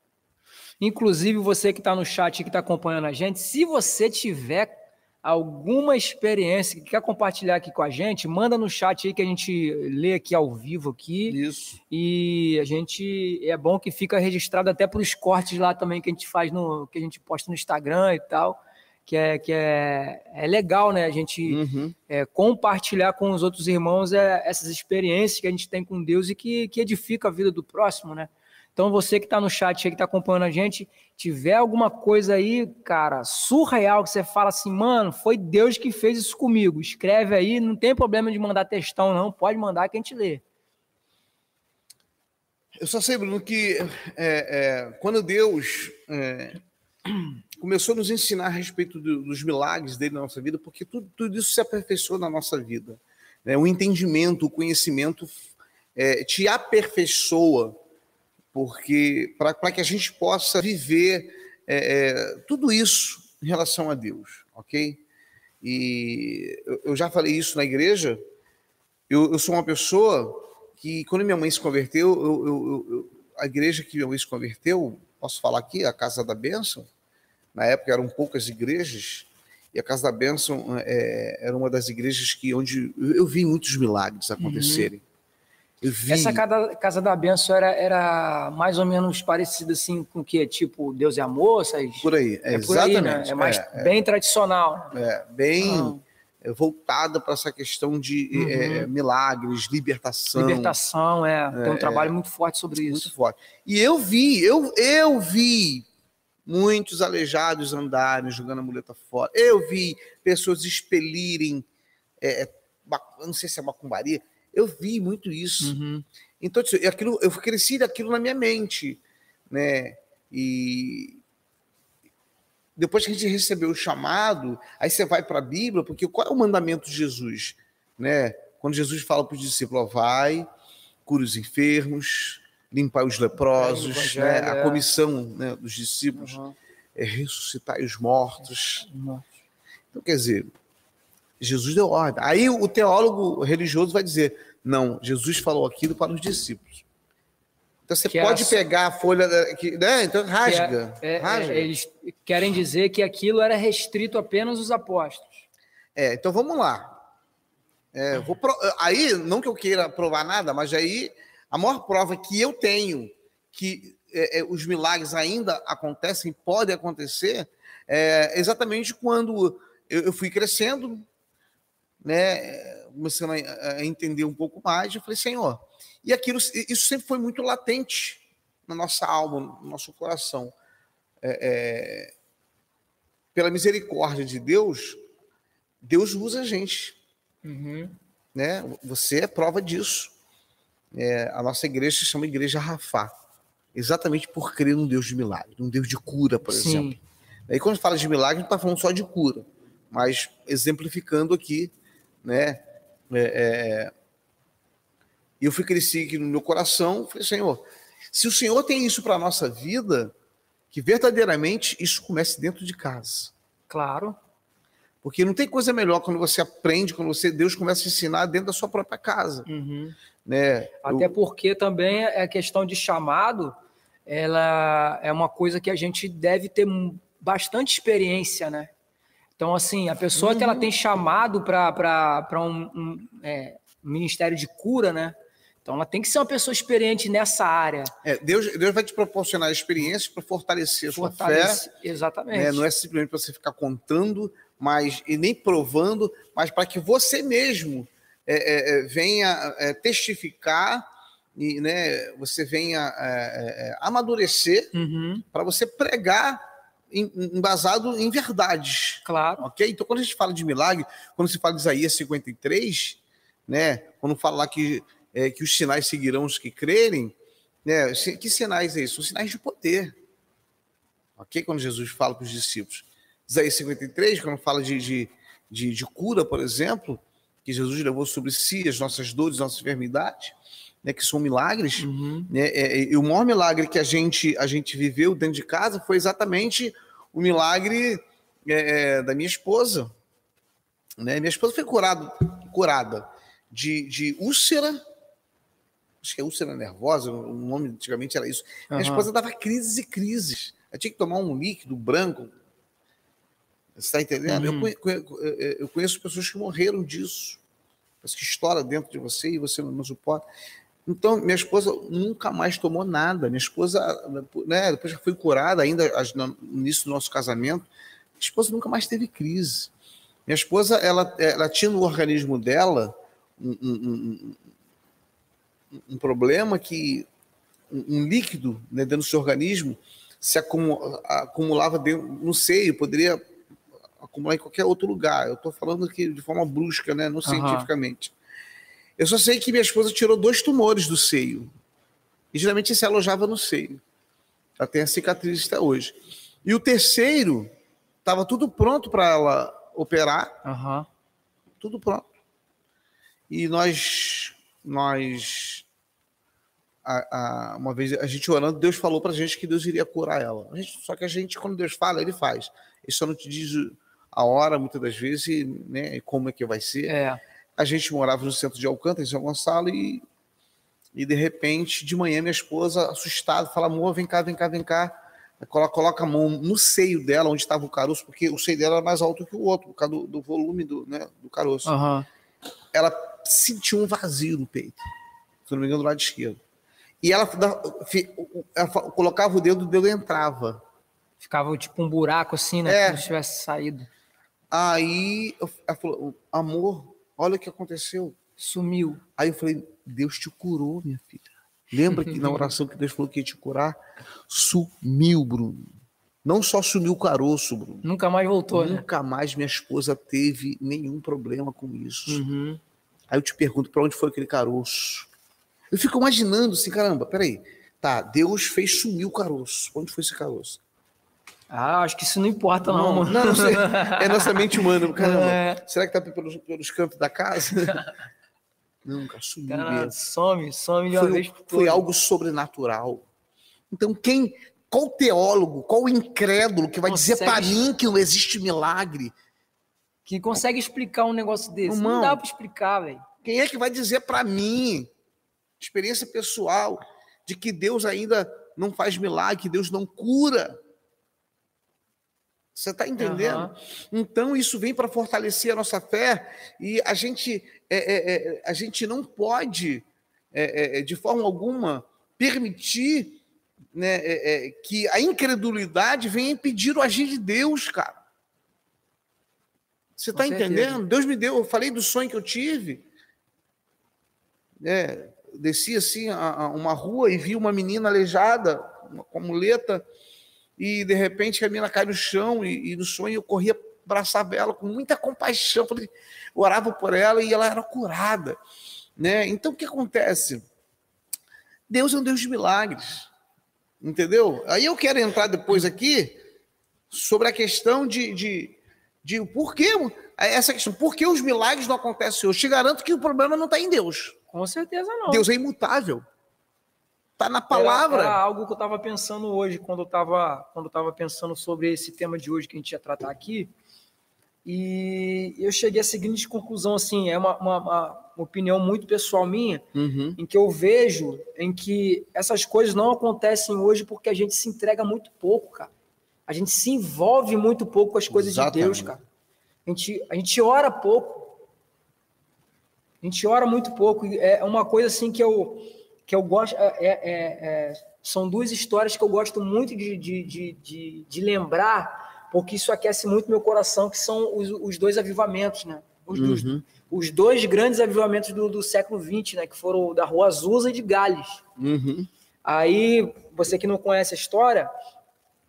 Inclusive, você que está no chat que está acompanhando a gente, se você tiver alguma experiência que quer compartilhar aqui com a gente, manda no chat aí que a gente lê aqui ao vivo aqui. Isso. E a gente é bom que fica registrado até para os cortes lá também que a gente faz no que a gente posta no Instagram e tal, que é que é, é legal, né? A gente uhum. é, compartilhar com os outros irmãos é, essas experiências que a gente tem com Deus e que, que edifica a vida do próximo, né? Então, você que está no chat aí, que está acompanhando a gente, tiver alguma coisa aí, cara, surreal, que você fala assim, mano, foi Deus que fez isso comigo. Escreve aí, não tem problema de mandar textão, não. Pode mandar que a gente lê. Eu só sei, Bruno, que é, é, quando Deus é, começou a nos ensinar a respeito do, dos milagres dele na nossa vida, porque tudo, tudo isso se aperfeiçoou na nossa vida. Né? O entendimento, o conhecimento é, te aperfeiçoa porque para que a gente possa viver é, é, tudo isso em relação a Deus, ok? E eu, eu já falei isso na igreja. Eu, eu, sou uma pessoa que, quando minha mãe se converteu, eu, a igreja que minha mãe se converteu, posso falar aqui, a Casa da Bênção, na época eram poucas igrejas, e a Casa da Bênção é, era uma das igrejas que onde eu vi muitos milagres acontecerem. Uhum. Essa casa, casa da benção era, era mais ou menos parecida assim com o que? Tipo, Deus é amor? Essas... Por aí, é, é por exatamente. Aí, né? É mais é, bem tradicional. Né? É, bem ah. voltada para essa questão de uhum. é, milagres, libertação. Libertação, é. Tem um é, trabalho muito forte sobre isso. Muito forte. E eu vi, eu, eu vi muitos aleijados andarem jogando a muleta fora. Eu vi pessoas expelirem, é, não sei se é macumbaria, eu vi muito isso. Uhum. Então, aquilo, eu cresci daquilo na minha mente, né? E depois que a gente recebeu o chamado, aí você vai para a Bíblia, porque qual é o mandamento de Jesus, né? Quando Jesus fala para os discípulos, vai, cura os enfermos, limpar os leprosos, é, né? a comissão né, dos discípulos uhum. é ressuscitar os mortos. Então, quer dizer, Jesus deu ordem. Aí o teólogo religioso vai dizer: não, Jesus falou aquilo para os discípulos. Então você que é pode é pegar a folha, que, né? Então rasga, é, é, rasga. Eles querem dizer que aquilo era restrito apenas aos apóstolos. É, então vamos lá. É, vou pro... Aí, não que eu queira provar nada, mas aí a maior prova que eu tenho que é, os milagres ainda acontecem, podem acontecer, é exatamente quando eu, eu fui crescendo, né, começando a, entender um pouco mais, eu falei, Senhor, e aquilo, isso sempre foi muito latente na nossa alma, no nosso coração. É, é, pela misericórdia de Deus, Deus usa a gente. Uhum. Né? Você é prova disso. É, a nossa igreja se chama Igreja Rafá, exatamente por crer num Deus de milagre, num Deus de cura, por Sim. exemplo. Aí quando fala de milagre, não está falando só de cura, mas exemplificando aqui né? É, é, eu fui crescer aqui no meu coração, falei, Senhor, se o Senhor tem isso para a nossa vida, que verdadeiramente isso comece dentro de casa. Claro. Porque não tem coisa melhor quando você aprende, quando você Deus começa a ensinar dentro da sua própria casa. Uhum. Né? Até eu... porque também é a questão de chamado, ela é uma coisa que a gente deve ter bastante experiência, né? Então, assim, a pessoa uhum. que ela uhum. tem chamado para um, um é, ministério de cura, né? Então ela tem que ser uma pessoa experiente nessa área. É, Deus, Deus vai te proporcionar experiências para fortalecer a sua Fortalece- fé. Exatamente. né? Não é simplesmente para você ficar contando, mas e nem provando, mas para que você mesmo é, é, é, venha é, testificar e né, você venha é, amadurecer Uhum, para você pregar embasado em verdades. claro. Ok? Então, quando a gente fala de milagre, quando se fala de Isaías 53, né? Quando fala lá que, é, que os sinais seguirão os que crerem, né? Que sinais é isso? São sinais de poder. Ok? Quando Jesus fala para os discípulos. Isaías 53, quando fala de, de, de, de cura, por exemplo, que Jesus levou sobre si as nossas dores, nossas enfermidades, né? Que são milagres Uhum. né? É, e o maior milagre que a gente, a gente viveu dentro de casa foi exatamente o milagre é, é, da minha esposa. Né? Minha esposa foi curado, curada de, de úlcera, acho que é úlcera nervosa, o nome antigamente era isso. Minha Aham. esposa dava crises e crises. Eu tinha que tomar um líquido branco. Você está entendendo? Eu, Uhum. conhe- conhe- eu conheço pessoas que morreram disso. Parece que estoura dentro de você e você não suporta. Então, minha esposa nunca mais tomou nada. Minha esposa, né, depois que foi curada, ainda no início do nosso casamento, minha esposa nunca mais teve crise. Minha esposa, ela, ela tinha no organismo dela um, um- um- um problema que um, líquido né, dentro do seu organismo se acumu- acumulava dentro, no seio, poderia acumular em qualquer outro lugar. Eu estou falando aqui de forma brusca, né, não Aham. cientificamente. Eu só sei que minha esposa tirou dois tumores do seio. E geralmente se alojava no seio. Ela tem a cicatriz até hoje. E o terceiro, estava tudo pronto para ela operar, Aham. tudo pronto. E nós, nós a- a- uma vez a gente orando, Deus falou para a gente que Deus iria curar ela. Gente- só que a gente, quando Deus fala, Ele faz. Ele só não te diz a hora, muitas das vezes, e, né, e como é que vai ser. É. A gente morava no centro de Alcântara, em São Gonçalo, e, e de repente, de manhã, minha esposa, assustada, fala: amor, vem cá, vem cá, vem cá. Coloca, coloca a mão no seio dela, onde estava o caroço, porque o seio dela era mais alto que o outro, por causa do, do volume do, né, do caroço. Aham. Ela sentiu um vazio no peito, se não me engano, do lado esquerdo. E ela, ela colocava o dedo, o dedo entrava. Ficava tipo um buraco assim, né? É. Como se tivesse saído. Aí ela falou: amor, olha o que aconteceu. Sumiu. Aí eu falei, Deus te curou, minha filha. Lembra que na oração que Deus falou que ia te curar? Sumiu, Bruno. Não só sumiu o caroço, Bruno. Nunca mais voltou, né? Nunca mais minha esposa teve nenhum problema com isso. Uhum. Aí eu te pergunto, para onde foi aquele caroço? Eu fico imaginando assim, caramba, peraí. Tá, Deus fez sumir o caroço. Onde foi esse caroço? Ah, acho que isso não importa, não, mano. não, não sei. É nossa mente humana, caramba. É. Será que tá pelos, pelos cantos da casa? Não, cara, sumiu Cara, mesmo. some, some de uma foi, vez por foi todas. algo sobrenatural. Então, quem, qual teólogo, qual incrédulo que vai dizer Consegue- para mim que não existe milagre? Que consegue explicar um negócio desse. Irmão. Não dá pra explicar, velho. Quem é que vai dizer para mim, experiência pessoal, de que Deus ainda não faz milagre, que Deus não cura? Você está entendendo? Aham. Então, isso vem para fortalecer a nossa fé e a gente, é, é, é, a gente não pode, é, é, de forma alguma, permitir né, é, é, que a incredulidade venha impedir o agir de Deus, cara. Você está entendendo? Deus me deu, eu falei do sonho que eu tive. É, desci assim a, a uma rua e vi uma menina aleijada, uma- com a muleta, e de repente a menina cai no chão e, e no sonho eu corria abraçava ela com muita compaixão, falei, eu orava por ela e ela era curada, né? Então o que acontece? Deus é um Deus de milagres, entendeu? Aí eu quero entrar depois aqui sobre a questão de, de, de por que essa questão, por que os milagres não acontecem hoje? Te garanto que o problema não está em Deus. Com certeza não. Deus é imutável. Está na palavra. Era, era algo que eu estava pensando hoje, quando eu estava quando eu tava pensando sobre esse tema de hoje que a gente ia tratar aqui. E eu cheguei à seguinte conclusão, assim, é uma, uma, uma opinião muito pessoal minha, Uhum. em que eu vejo em que essas coisas não acontecem hoje porque a gente se entrega muito pouco, cara. A gente se envolve muito pouco com as coisas Exatamente. de Deus, cara. A gente, a gente ora pouco. A gente ora muito pouco. É uma coisa assim que eu, que eu gosto. É, é, é, são duas histórias que eu gosto muito de, de, de, de, de lembrar, porque isso aquece muito meu coração, que são os, os dois avivamentos, né? Os, uhum. os dois grandes avivamentos do, do século XX, né? Que foram da Rua Azusa e de Gales. Uhum. Aí, você que não conhece a história,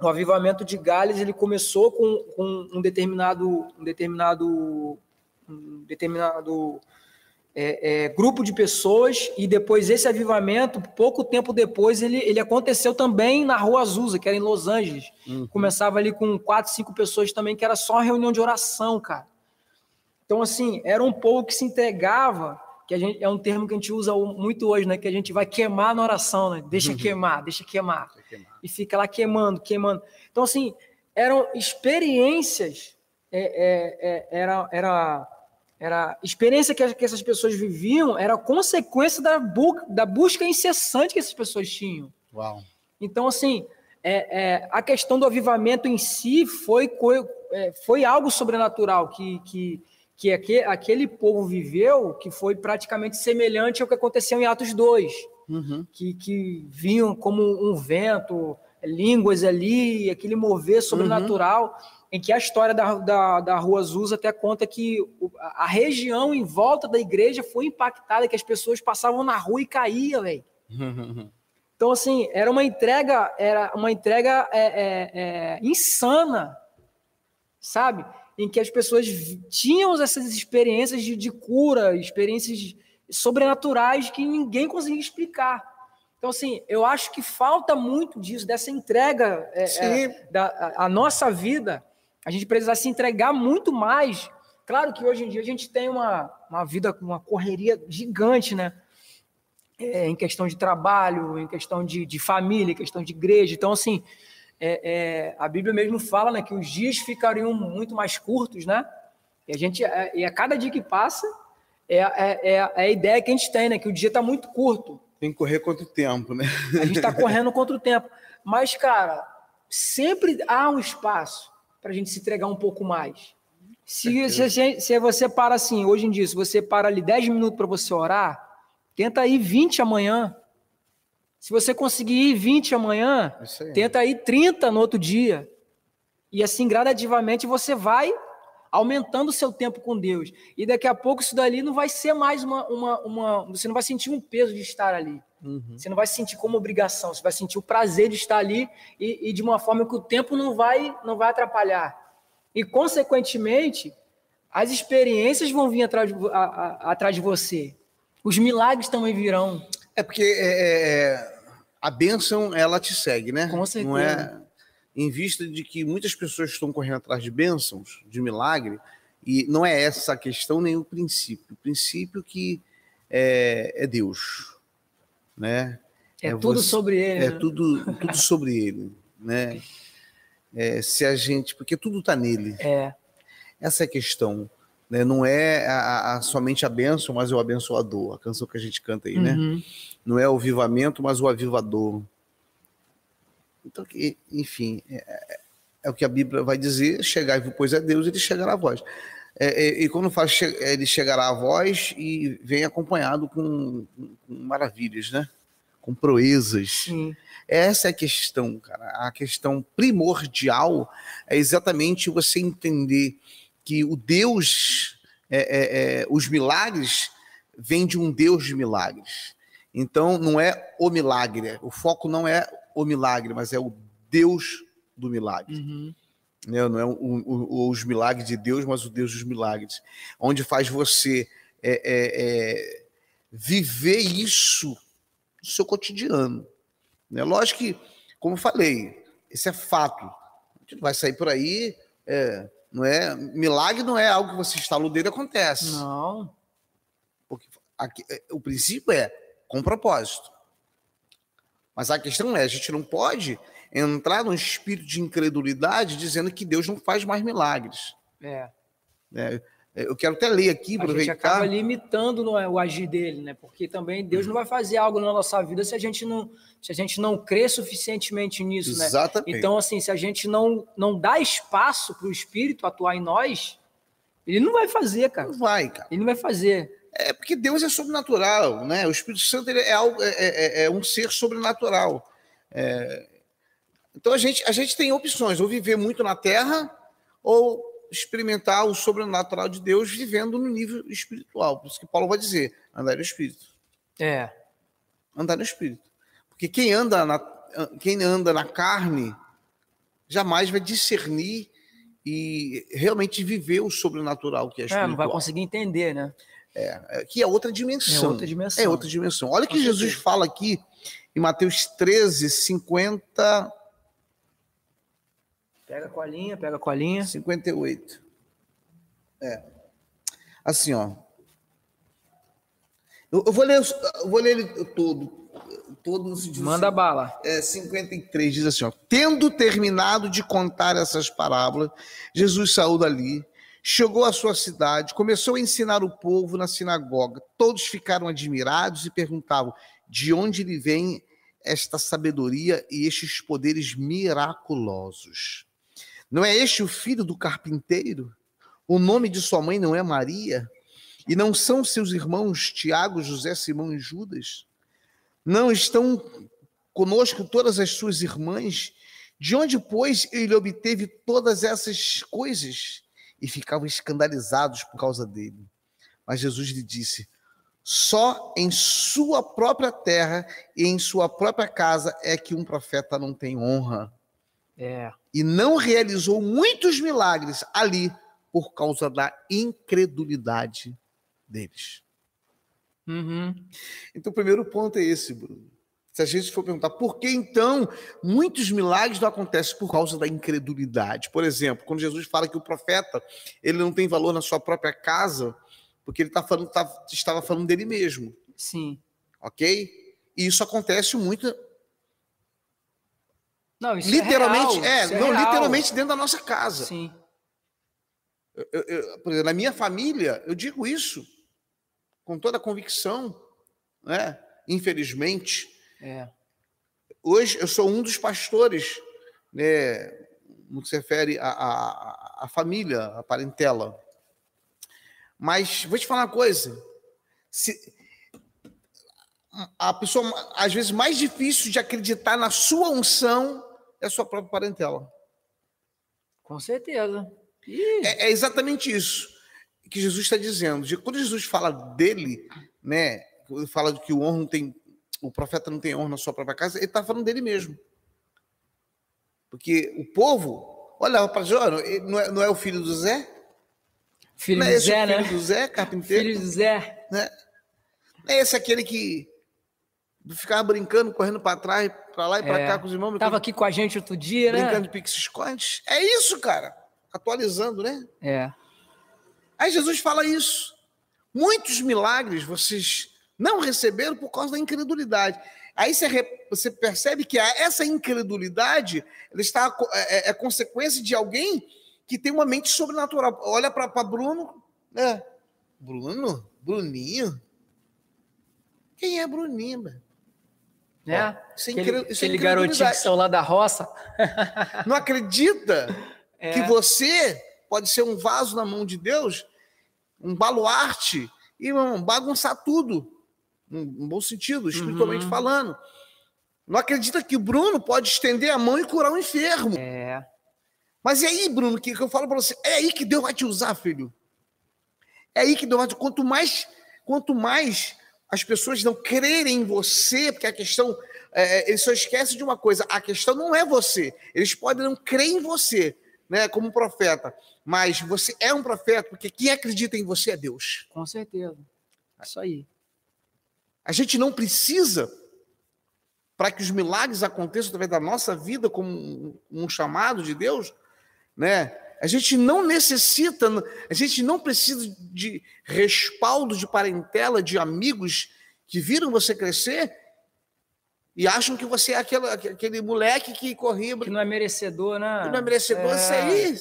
o avivamento de Gales ele começou com, com um determinado, um determinado, um determinado é, é, grupo de pessoas e depois esse avivamento, pouco tempo depois, ele, ele aconteceu também na Rua Azusa, que era em Los Angeles. Uhum. Começava ali com quatro, cinco pessoas também, que era só uma reunião de oração, cara. Então, assim, era um povo que se entregava, que a gente, é um termo que a gente usa muito hoje, né? Que a gente vai queimar na oração, né? Deixa queimar, deixa queimar. deixa queimar. E fica lá queimando, queimando. Então, assim, eram experiências, é, é, é era, era era experiência que, que essas pessoas viviam era consequência da, bu da busca incessante que essas pessoas tinham. Uau. Então, assim, é, é, a questão do avivamento em si foi, é, foi algo sobrenatural que, que, que aquele, aquele povo viveu, que foi praticamente semelhante ao que aconteceu em Atos 2, uhum. que, que vinham como um vento, línguas ali, aquele mover sobrenatural. Uhum em que a história da, da, da Rua Azusa até conta que a região em volta da igreja foi impactada, que as pessoas passavam na rua e caíam, velho. Então, assim, era uma entrega, era uma entrega é, é, é, insana, sabe? Em que as pessoas tinham essas experiências de, de cura, experiências sobrenaturais que ninguém conseguia explicar. Então, assim, eu acho que falta muito disso, dessa entrega é, é, da a, a nossa vida a gente precisa se entregar muito mais. Claro que hoje em dia a gente tem uma, uma vida com uma correria gigante, né? É, em questão de trabalho, em questão de, de família, em questão de igreja. Então, assim, é, é, a Bíblia mesmo fala né, que os dias ficariam muito mais curtos, né? E a gente, é, e a cada dia que passa, é, é, é, é a ideia que a gente tem, né? Que o dia está muito curto. Tem que correr contra o tempo, né? A gente está correndo contra o tempo. Mas, cara, sempre há um espaço para a gente se entregar um pouco mais. Se, se, se, você para assim, hoje em dia, se você para ali 10 minutos para você orar, tenta ir 20 amanhã. Se você conseguir ir 20 amanhã, tenta ir 30 no outro dia. E assim, gradativamente, você vai aumentando o seu tempo com Deus. E daqui a pouco isso dali não vai ser mais uma. uma, uma você não vai sentir um peso de estar ali. Uhum. Você não vai sentir como obrigação, você vai sentir o prazer de estar ali e, e, de uma forma que o tempo não vai, não vai atrapalhar. E, consequentemente, as experiências vão vir atrás de, a, a, atrás de você. Os milagres também virão. É porque é, é, é a bênção, ela te segue, né? Com certeza. Não é, em vista de que muitas pessoas estão correndo atrás de bênçãos, de milagre, e não é essa a questão nem o princípio. O princípio que é, é Deus né? É, é tudo você, sobre ele. É né? tudo, tudo sobre ele, né? É, se a gente, porque tudo está nele. É. Essa é a questão. Né? Não é a, a, somente a bênção, mas o abençoador. A canção que a gente canta aí, né? uhum. né? Não é o vivamento, mas o avivador. Então, enfim, é, é, é o que a Bíblia vai dizer: chegar e pois é Deus, ele chegará a voz. É, é, e quando faz, ele chegará a voz e vem acompanhado com, com maravilhas, né? Com proezas. Sim. Essa é a questão, cara. A questão primordial é exatamente você entender que o Deus, é, é, é os milagres, vêm de um Deus de milagres. Então, não é o milagre. O foco não é o milagre, mas é o Deus do milagre. Uhum não é o, o, os milagres de Deus, mas o Deus dos milagres, onde faz você é, é, é, viver isso no seu cotidiano. Né? Lógico que, como eu falei, esse é fato. A gente não vai sair por aí, é, não é milagre não é algo que você está o dedo e acontece. Não. Porque aqui, é, o princípio é com propósito. Mas a questão é, a gente não pode entrar num espírito de incredulidade dizendo que Deus não faz mais milagres. É. é eu quero até ler aqui, aproveitar. A gente acaba limitando no, o agir dele, né? Porque também Deus não vai fazer algo na nossa vida se a gente não, se a gente não crê suficientemente nisso, né? Exatamente. Então, assim, se a gente não, não dá espaço para o Espírito atuar em nós, ele não vai fazer, cara. Não vai, cara. Ele não vai fazer. É porque Deus é sobrenatural, né? O Espírito Santo é, algo, é, é, é um ser sobrenatural. É... Então a gente, a gente tem opções, ou viver muito na terra, ou experimentar o sobrenatural de Deus vivendo no nível espiritual. Por isso que Paulo vai dizer, andar no Espírito. É. Andar no Espírito. Porque quem anda na, quem anda na carne jamais vai discernir e realmente viver o sobrenatural que é espiritual. É, não vai conseguir entender, né? É, é, que é outra dimensão. É outra dimensão. É outra dimensão. Olha que Jesus fala aqui em Mateus 13, 50. Pega a colinha, pega a colinha. 58. É. Assim, ó. Eu, eu vou ler, eu vou ler ele todo. todo Manda assim, bala. É, 53 diz assim, ó. Tendo terminado de contar essas parábolas, Jesus saiu dali Chegou à sua cidade, começou a ensinar o povo na sinagoga. Todos ficaram admirados e perguntavam: de onde lhe vem esta sabedoria e estes poderes miraculosos? Não é este o filho do carpinteiro? O nome de sua mãe não é Maria? E não são seus irmãos Tiago, José, Simão e Judas? Não estão conosco todas as suas irmãs? De onde, pois, ele obteve todas essas coisas? E ficavam escandalizados por causa dele. Mas Jesus lhe disse: só em sua própria terra e em sua própria casa é que um profeta não tem honra. É. E não realizou muitos milagres ali por causa da incredulidade deles. Uhum. Então, o primeiro ponto é esse, Bruno. Se a gente for perguntar por que então muitos milagres não acontecem por causa da incredulidade. Por exemplo, quando Jesus fala que o profeta ele não tem valor na sua própria casa, porque ele tá falando, tá, estava falando dele mesmo. Sim. Ok? E isso acontece muito. Não, isso literalmente, é, real, é, é não, real. literalmente dentro da nossa casa. Sim. Eu, eu, por exemplo, na minha família, eu digo isso com toda a convicção, né? Infelizmente, é. Hoje eu sou um dos pastores, né, no que se refere à, família, à parentela. Mas vou te falar uma coisa. Se, a pessoa, às vezes, mais difícil de acreditar na sua unção é a sua própria parentela. Com certeza. É, é, exatamente isso que Jesus está dizendo. Quando Jesus fala dele, né, fala que o honra não tem o profeta não tem honra na sua própria casa, ele está falando dele mesmo. Porque o povo olhava para Jó, não é, não é o filho do Zé? Filho não é do Zé, né? Filho do Zé, carpinteiro? Filho do Zé. Né? Não é esse aquele que ficava brincando, correndo para trás, para lá e para é. cá com os irmãos. Estava aqui com a gente outro dia, brincando né? Brincando de pique-esconde. É isso, cara. Atualizando, né? É. Aí Jesus fala isso. Muitos milagres vocês não receberam por causa da incredulidade. Aí você, você percebe que essa incredulidade está, é, é, é, consequência de alguém que tem uma mente sobrenatural. Olha para Bruno, né? Bruno? Bruninho? Quem é Bruninho, mano? É, isso é aquele, é aquele garotinho que saiu lá da roça. Não acredita é. que você pode ser um vaso na mão de Deus, um baluarte, e irmão, bagunçar tudo um bom sentido, espiritualmente uhum. falando. Não acredita que o Bruno pode estender a mão e curar um enfermo. É. Mas é aí, Bruno, que, que eu falo para você, é aí que Deus vai te usar, filho. É aí que Deus vai te... Quanto mais, quanto mais as pessoas não crerem em você, porque a questão, é, é eles só esquecem de uma coisa, a questão não é você. Eles podem não crer em você, né, como profeta, mas você é um profeta, porque quem acredita em você é Deus. Com certeza. É isso aí. A gente não precisa, para que os milagres aconteçam através da nossa vida, como um, chamado de Deus, né? A gente não necessita, a gente não precisa de respaldo de parentela, de amigos que viram você crescer e acham que você é aquele, aquele moleque que corria. Que não é merecedor, né? Que não é merecedor, é... isso aí.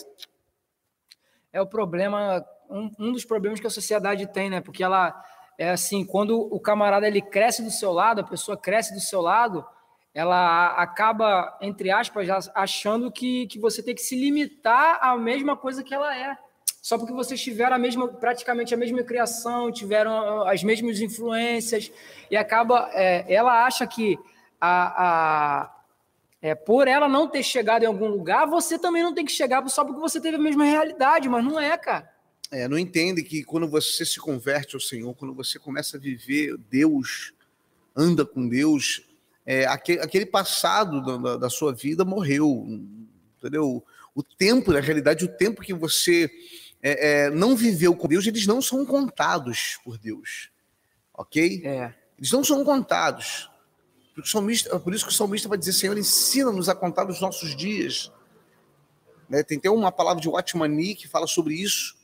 É o problema, um, um dos problemas que a sociedade tem, né? Porque ela é assim, quando o camarada ele cresce do seu lado, a pessoa cresce do seu lado, ela acaba, entre aspas, achando que, que você tem que se limitar à mesma coisa que ela é. só porque vocês tiveram a mesma, praticamente a mesma criação, tiveram as mesmas influências, e acaba, é, ela acha que a, a é, por ela não ter chegado em algum lugar, você também não tem que chegar só porque você teve a mesma realidade, mas não é, cara. É, não entende que quando você se converte ao Senhor, quando você começa a viver Deus, anda com Deus, é, aquele, aquele, passado da, da, sua vida morreu, entendeu? O tempo, na realidade, o tempo que você é, é, não viveu com Deus, eles não são contados por Deus, ok? É. Eles não são contados. Por, salmista, por isso que o salmista vai dizer, Senhor, ensina-nos a contar os nossos dias. Né? Tem até uma palavra de Watchmani que fala sobre isso,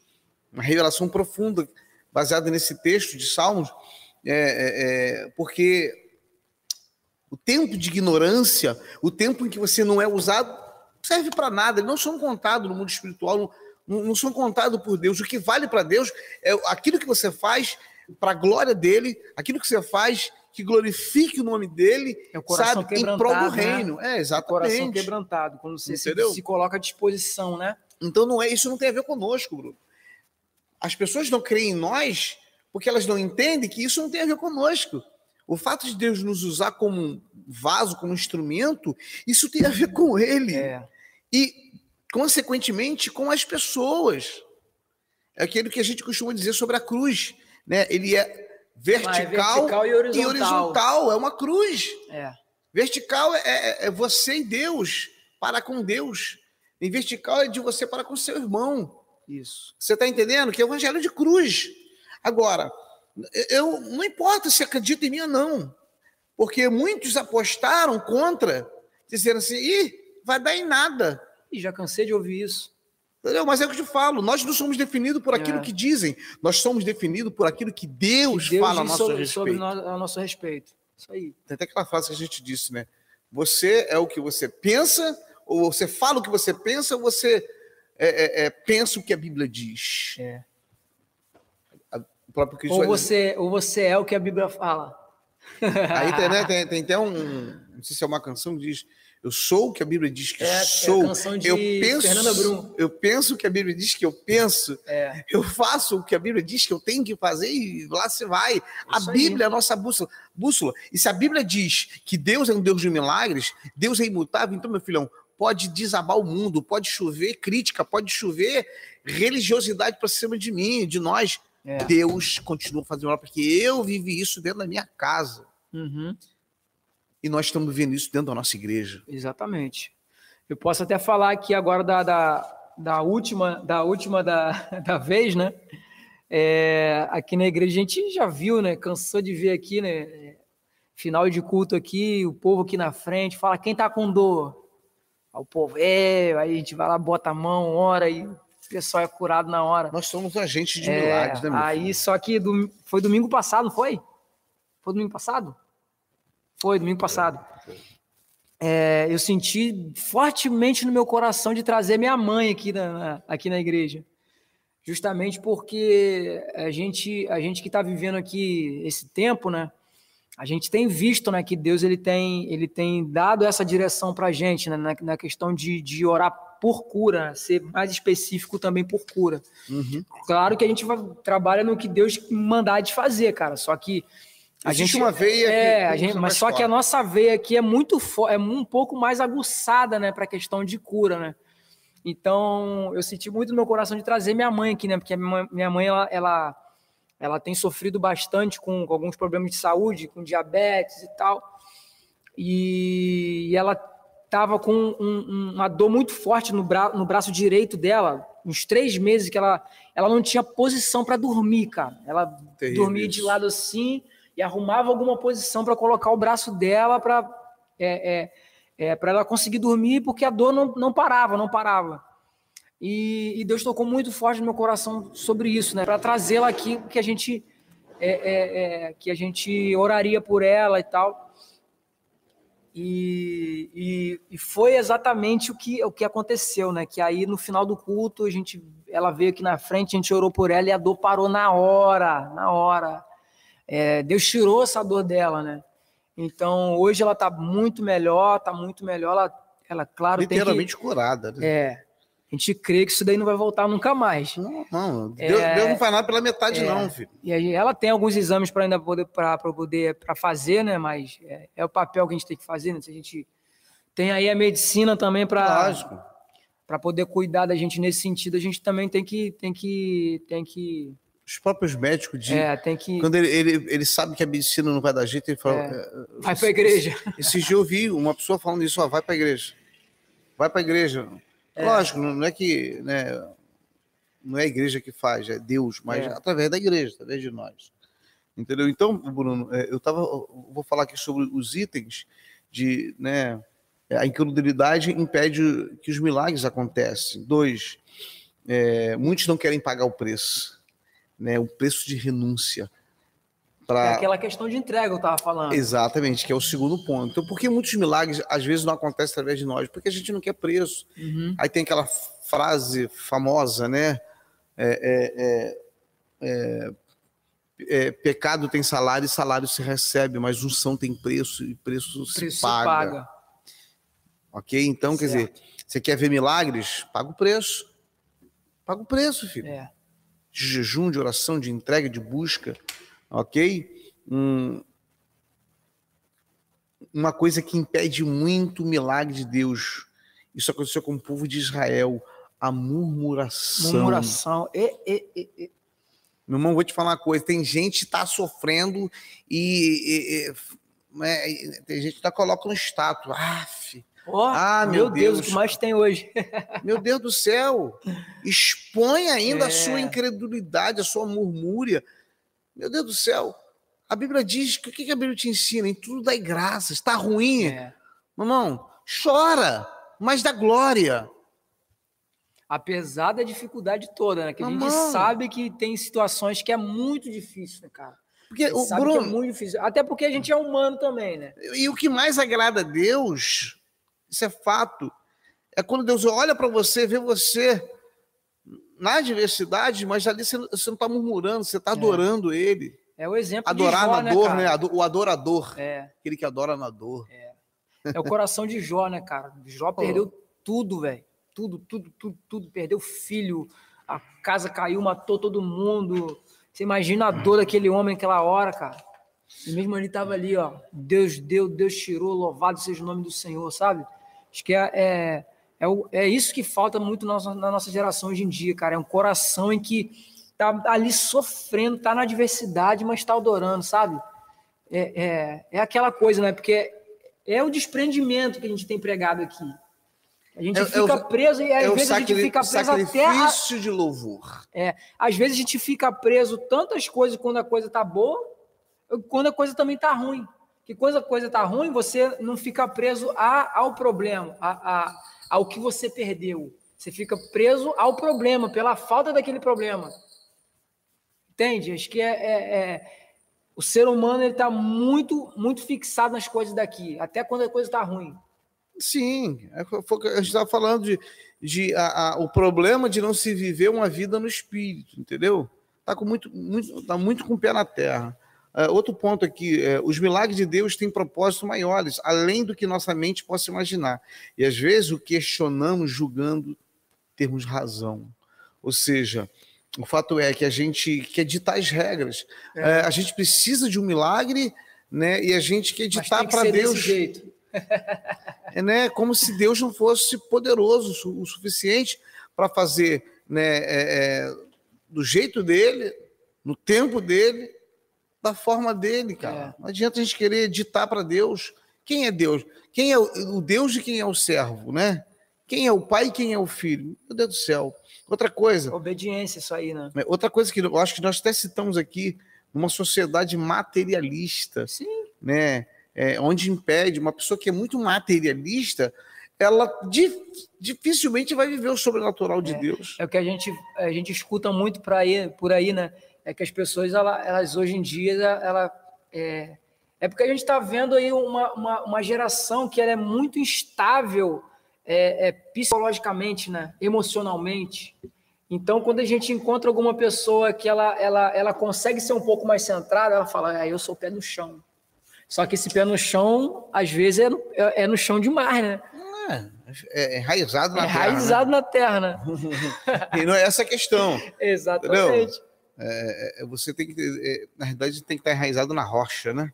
uma revelação profunda, baseada nesse texto de Salmos, é, é, é, porque o tempo de ignorância, o tempo em que você não é usado, serve para nada, eles não são contados no mundo espiritual, não, não, são contados por Deus. O que vale para Deus é aquilo que você faz para a glória dele, aquilo que você faz que glorifique o nome dele, é o sabe, em prol do né? reino. É, exatamente. O coração quebrantado, quando você se, se, coloca à disposição, né? Então não é, isso não tem a ver conosco, Bruno. As pessoas não creem em nós porque elas não entendem que isso não tem a ver conosco. O fato de Deus nos usar como um vaso, como um instrumento, isso tem a ver com Ele. É. E, consequentemente, com as pessoas. É aquilo que a gente costuma dizer sobre a cruz. Né? Ele é vertical, é vertical e, horizontal. e, horizontal. É uma cruz. É. Vertical é, é, é, você e Deus, para com Deus. E vertical é de você para com seu irmão. Isso. Você está entendendo? Que é o evangelho de cruz. Agora, eu não importa se acredita em mim ou não, porque muitos apostaram contra, dizendo assim: Ih, vai dar em nada. E já cansei de ouvir isso. Entendeu? Mas é o que eu te falo, nós não somos definidos por aquilo é. que dizem, nós somos definidos por aquilo que Deus, que Deus fala a nosso sobre, respeito. Sobre a nosso respeito. Isso aí. Tem até aquela frase que a gente disse, né? Você é o que você pensa, ou você fala o que você pensa, ou você é, é, é pensa o que a Bíblia diz. É. O próprio Cristo ou, você, ou você é o que a Bíblia fala. Aí tem, né, tem, tem até um. Não sei se é uma canção que diz eu sou o que a Bíblia diz que é, sou. É eu penso, eu penso o que a Bíblia diz que eu penso. É. Eu faço o que a Bíblia diz que eu tenho que fazer e lá se vai. a Bíblia é a nossa bússola. bússola. E se a Bíblia diz que Deus é um Deus de milagres, Deus é imutável, então, meu filhão, pode desabar o mundo, pode chover crítica, pode chover religiosidade para cima de mim, de nós. É. Deus continua fazendo obra, porque eu vivi isso dentro da minha casa. Uhum. E nós estamos vendo isso dentro da nossa igreja. Exatamente. Eu posso até falar aqui agora da, da, da última, da última da, da vez, né? É, aqui na igreja a gente já viu, né? Cansou de ver aqui, né? Final de culto aqui, o povo aqui na frente fala quem tá com dor. O povo, é, aí a gente vai lá, bota a mão, ora e o pessoal é curado na hora. Nós somos agentes de é, milagres, né, meu Aí, filho? só que do, foi domingo passado, não foi? Foi domingo passado? Foi, domingo passado. É, eu senti fortemente no meu coração de trazer minha mãe aqui na, aqui na igreja. Justamente porque a gente, a gente que está vivendo aqui esse tempo, né? A gente tem visto né, que Deus ele tem, ele tem dado essa direção para a gente né, na, na, questão de, de orar por cura, ser mais específico também por cura. Uhum. Claro que a gente vai, trabalha no que Deus mandar de fazer, cara. Só que a Existe gente uma veia é, a gente, mas só que a nossa veia aqui é muito é um pouco mais aguçada, né, para a questão de cura, né? Então, eu senti muito no meu coração de trazer minha mãe aqui, né? Porque minha mãe ela, ela, ela tem sofrido bastante com, com, alguns problemas de saúde, com diabetes e tal. E, e ela estava com um, uma dor muito forte no, bra, no braço direito dela, uns três meses que ela, ela não tinha posição para dormir, cara. Ela Terrível. dormia de lado assim e arrumava alguma posição para colocar o braço dela para é, é, é, para ela conseguir dormir, porque a dor não, não parava, não parava. E, e Deus tocou muito forte no meu coração sobre isso, né? Para trazê-la aqui, que a gente é, é, é, que a gente oraria por ela e tal. E, e, e, foi exatamente o que, o que aconteceu, né? Que aí no final do culto a gente, ela veio aqui na frente, a gente orou por ela e a dor parou na hora, na hora é, Deus tirou essa dor dela, né? Então, hoje ela está muito melhor, está muito melhor. Ela, ela claro, Literalmente tem que, curada. Né? É. A gente crê que isso daí não vai voltar nunca mais. Não, não. Deus, É, Deus não faz nada pela metade, é. não, filho. E aí ela tem alguns exames para ainda poder para poder para fazer, né? Mas é, é o papel que a gente tem que fazer, né? Se a gente tem aí a medicina também para para poder cuidar da gente nesse sentido, a gente também tem que tem que tem que Os próprios médicos dizem. é, tem que Quando ele, ele, ele sabe que a medicina não vai dar jeito, ele fala. É. "É, vai para a igreja. Esse dia eu vi uma pessoa falando isso, ó, vai para a igreja. Vai para a igreja. Lógico, não, não é que. Né, não é a igreja que faz, é Deus, mas É. através da igreja, através de nós. Entendeu? Então, Bruno, é, eu tava. eu vou falar aqui sobre os itens de. Né, a incredulidade impede que os milagres aconteçam. Dois, é, muitos não querem pagar o preço. Né, o preço de renúncia. É Pra, aquela questão de entrega eu tava falando. Exatamente, que é o segundo ponto. Então, por que muitos milagres às vezes não acontecem através de nós? Porque a gente não quer preço. Uhum. Aí tem aquela frase famosa, né? É, é, é, é, é, pecado tem salário e salário se recebe, mas unção tem preço e preço, Preço se paga. Ok? Então, quer dizer, você quer ver milagres? Paga o preço. Paga o preço, filho É. de jejum, de oração, de entrega, de busca, ok? Um- uma coisa que impede muito o milagre de Deus. Isso aconteceu com o povo de Israel, a murmuração. Murmuração. E, e, e. Meu irmão, vou te falar uma coisa: tem gente que está sofrendo e, né, tem gente que tá coloca no status. Aff, Ó, Ah, meu meu Deus, Deus. o que mais tem hoje? Meu Deus do céu! Expõe ainda É. a sua incredulidade, a sua murmúria. Meu Deus do céu! A Bíblia diz que o que a Bíblia te ensina? Em tudo dai graça. Está ruim, É. meu irmão, chora, mas dá glória. Apesar da dificuldade toda, né? Que a gente Mamão. sabe que tem situações que é muito difícil, né, cara? Porque o que é Bruno, muito difícil. Até porque a gente é humano também, né? e o que mais agrada a Deus, isso é fato, é quando Deus olha para você, vê você na adversidade, mas ali você não está murmurando, você está adorando Ele. É o exemplo Adorar de Jó, na né, dor, né? O adorador. É, Aquele que adora na dor. é o coração de Jó, né, cara? Jó perdeu tudo, velho. Tudo, tudo, tudo, tudo. Perdeu filho, a casa caiu, matou todo mundo. Você imagina a dor daquele homem naquela hora, cara. E mesmo ele tava ali, ó. Deus deu, Deus tirou, louvado seja o nome do Senhor, sabe? Acho que é, é, é, o- é isso que falta muito na nossa, na nossa geração hoje em dia, cara. É um coração em que tá ali sofrendo, tá na adversidade, mas tá adorando, sabe? É, é, é aquela coisa, né? Porque é o desprendimento que a gente tem pregado aqui. A gente É- é fica o- preso e às É vezes a gente fica preso até a, sacrifício de louvor. é, às vezes a gente fica preso tantas coisas quando a coisa tá boa, quando a coisa também tá ruim. Que quando a coisa tá ruim, você não fica preso a, ao problema, a, a- ao que você perdeu. Você fica preso ao problema, pela falta daquele problema. Entende? Acho que é, é- é- o ser humano está muito, muito fixado nas coisas daqui, até quando a coisa está ruim. Sim, é, a gente estava falando de, de a- a- o problema de não se viver uma vida no espírito, entendeu? Está muito, muito, tá muito com o pé na terra. É, outro ponto aqui, é, os milagres de Deus têm propósitos maiores, além do que nossa mente possa imaginar. E às vezes o questionamos julgando termos razão. Ou seja, o fato é que a gente quer ditar as regras. É, a gente precisa de um milagre, né? E a gente quer ditar para Deus. desse jeito. É, né, como se Deus não fosse poderoso o suficiente para fazer né, é, é, do jeito dele, no tempo dele, da forma dele, cara. É. Não adianta a gente querer ditar para Deus quem é Deus, quem é o, Deus de quem é o servo, né? Quem é o pai e quem é o filho? Meu Deus do céu. Outra coisa, Obediência, isso aí, né? né, outra coisa que eu acho que nós até citamos aqui, uma sociedade materialista Sim. né, é, onde impede uma pessoa que é muito materialista, ela di- dificilmente vai viver o sobrenatural de Deus. É o que a gente, a gente escuta muito aí, por aí, né? É que as pessoas, ela- elas hoje em dia, ela, é, é porque a gente está vendo aí uma, uma, uma geração que ela é muito instável é, é, psicologicamente, né? emocionalmente. Então, quando a gente encontra alguma pessoa que ela, ela, ela consegue ser um pouco mais centrada, ela fala, ah, eu sou pé no chão. Só que esse pé no chão, às vezes, é no, é- é no chão demais, né? É enraizado na é terra. Enraizado né? na terra, né? e não é essa a questão. Exatamente. É, é, você tem que, é, na realidade, tem que estar enraizado na rocha, né?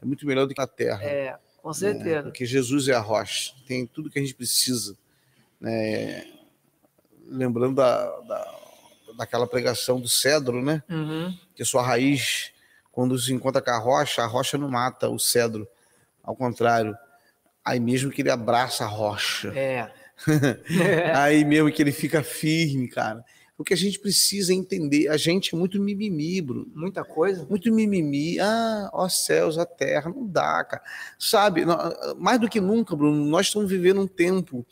É muito melhor do que na terra. É, com certeza. É, porque Jesus é a rocha, tem tudo que a gente precisa. Né? Lembrando da, da, daquela pregação do cedro, né? Uhum. Que a sua raiz, quando se encontra com a rocha, a rocha não mata o cedro. Ao contrário, aí mesmo que ele abraça a rocha. É. aí mesmo que ele fica firme, cara. O que a gente precisa entender, a gente é muito mimimi, Bruno. Muita coisa? Muito mimimi. Ah, ó céus, a terra, não dá, cara. Sabe, mais do que nunca, Bruno, nós estamos vivendo um tempo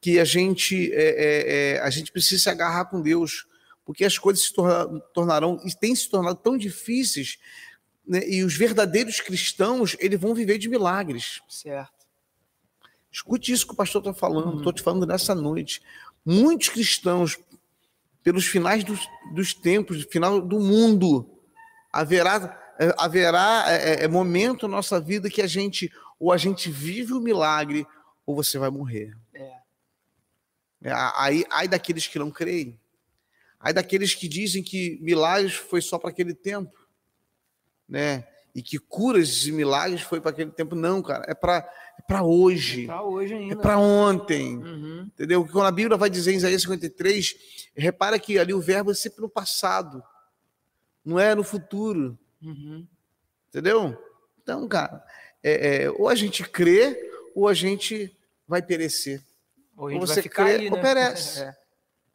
que a gente, é, é, é, a gente precisa se agarrar com Deus, porque as coisas se tornarão, e têm se tornado tão difíceis, né, e os verdadeiros cristãos, eles vão viver de milagres. Certo. Escute isso que o pastor está falando, estou uhum. te falando nessa noite. Muitos cristãos pelos finais dos, dos tempos, final do mundo. Haverá, é, haverá é, é, é, momento na nossa vida que a gente, ou a gente vive o milagre, ou você vai morrer. É. é aí, aí daqueles que não creem. Aí daqueles que dizem que milagres foi só para aquele tempo. Né? E que curas e milagres foi para aquele tempo. Não, cara, é para é para hoje. É para hoje ainda. É para ontem. Uhum. Entendeu? Quando a Bíblia vai dizer em Isaías 53, repara que ali o verbo é sempre no passado, não é no futuro. Uhum. Entendeu? Então, cara, é, é, ou a gente crê, ou a gente vai perecer. Ou, ou você crê, né? ou perece. é.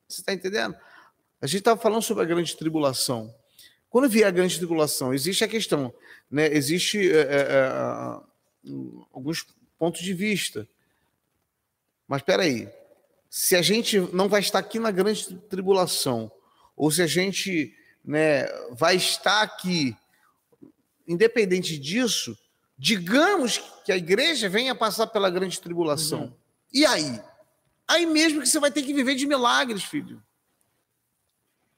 Você está entendendo? A gente estava falando sobre a grande tribulação. Quando vier a grande tribulação, existe a questão, né? Existe é, é, é alguns ponto de vista. Mas espera aí, se a gente não vai estar aqui na grande tribulação, ou se a gente né, vai estar aqui, independente disso, digamos que a igreja venha passar pela grande tribulação. Uhum. E aí? Aí mesmo que você vai ter que viver de milagres, filho.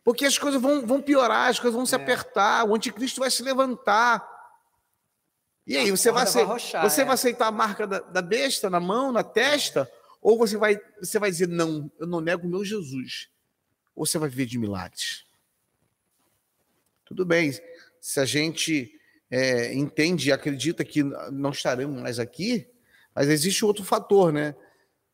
Porque as coisas vão, vão piorar, as coisas vão se é. apertar, o anticristo vai se levantar. E aí, você, vai, rochar, você é. vai aceitar a marca da, da, besta na mão, na testa, ou você vai, você vai dizer, não, eu não nego o meu Jesus. Ou você vai viver de milagres. Tudo bem, se a gente é, entende e acredita que não estaremos mais aqui, mas existe outro fator, né?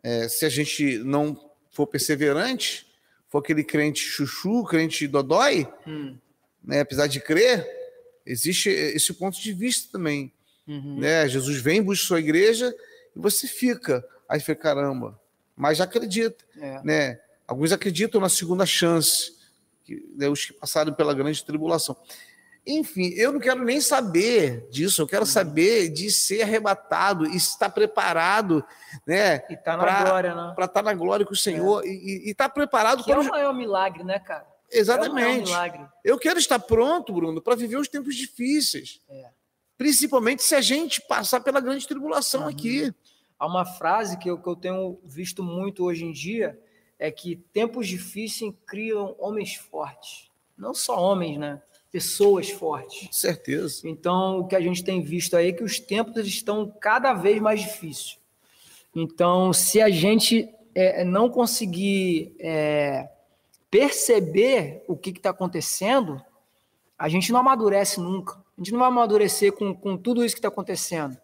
É, se a gente não for perseverante, for aquele crente chuchu, crente dodói, hum. né, apesar de crer, existe esse ponto de vista também. Uhum. Né? Jesus vem, busca sua igreja e você fica. Aí fica, caramba, mas acredita. É. Né? Alguns acreditam na segunda chance, que, né, os que passaram pela grande tribulação. Enfim, eu não quero nem saber disso, eu quero uhum. saber de ser arrebatado e estar preparado, né? E estar tá na pra, glória, né? Para estar tá na glória com o Senhor é. e estar tá preparado. Que é o maior milagre, né, cara? Exatamente. É eu quero estar pronto, Bruno, para viver os tempos difíceis. É. Principalmente se a gente passar pela grande tribulação uhum. aqui. Há uma frase que eu, que eu tenho visto muito hoje em dia, é que tempos difíceis criam homens fortes. Não só homens, né? Pessoas fortes. Certeza. Então, o que a gente tem visto aí é que os tempos estão cada vez mais difíceis. Então, se a gente é, não conseguir é, perceber o que está acontecendo, a gente não amadurece nunca. A gente não vai amadurecer com, com tudo isso que está acontecendo.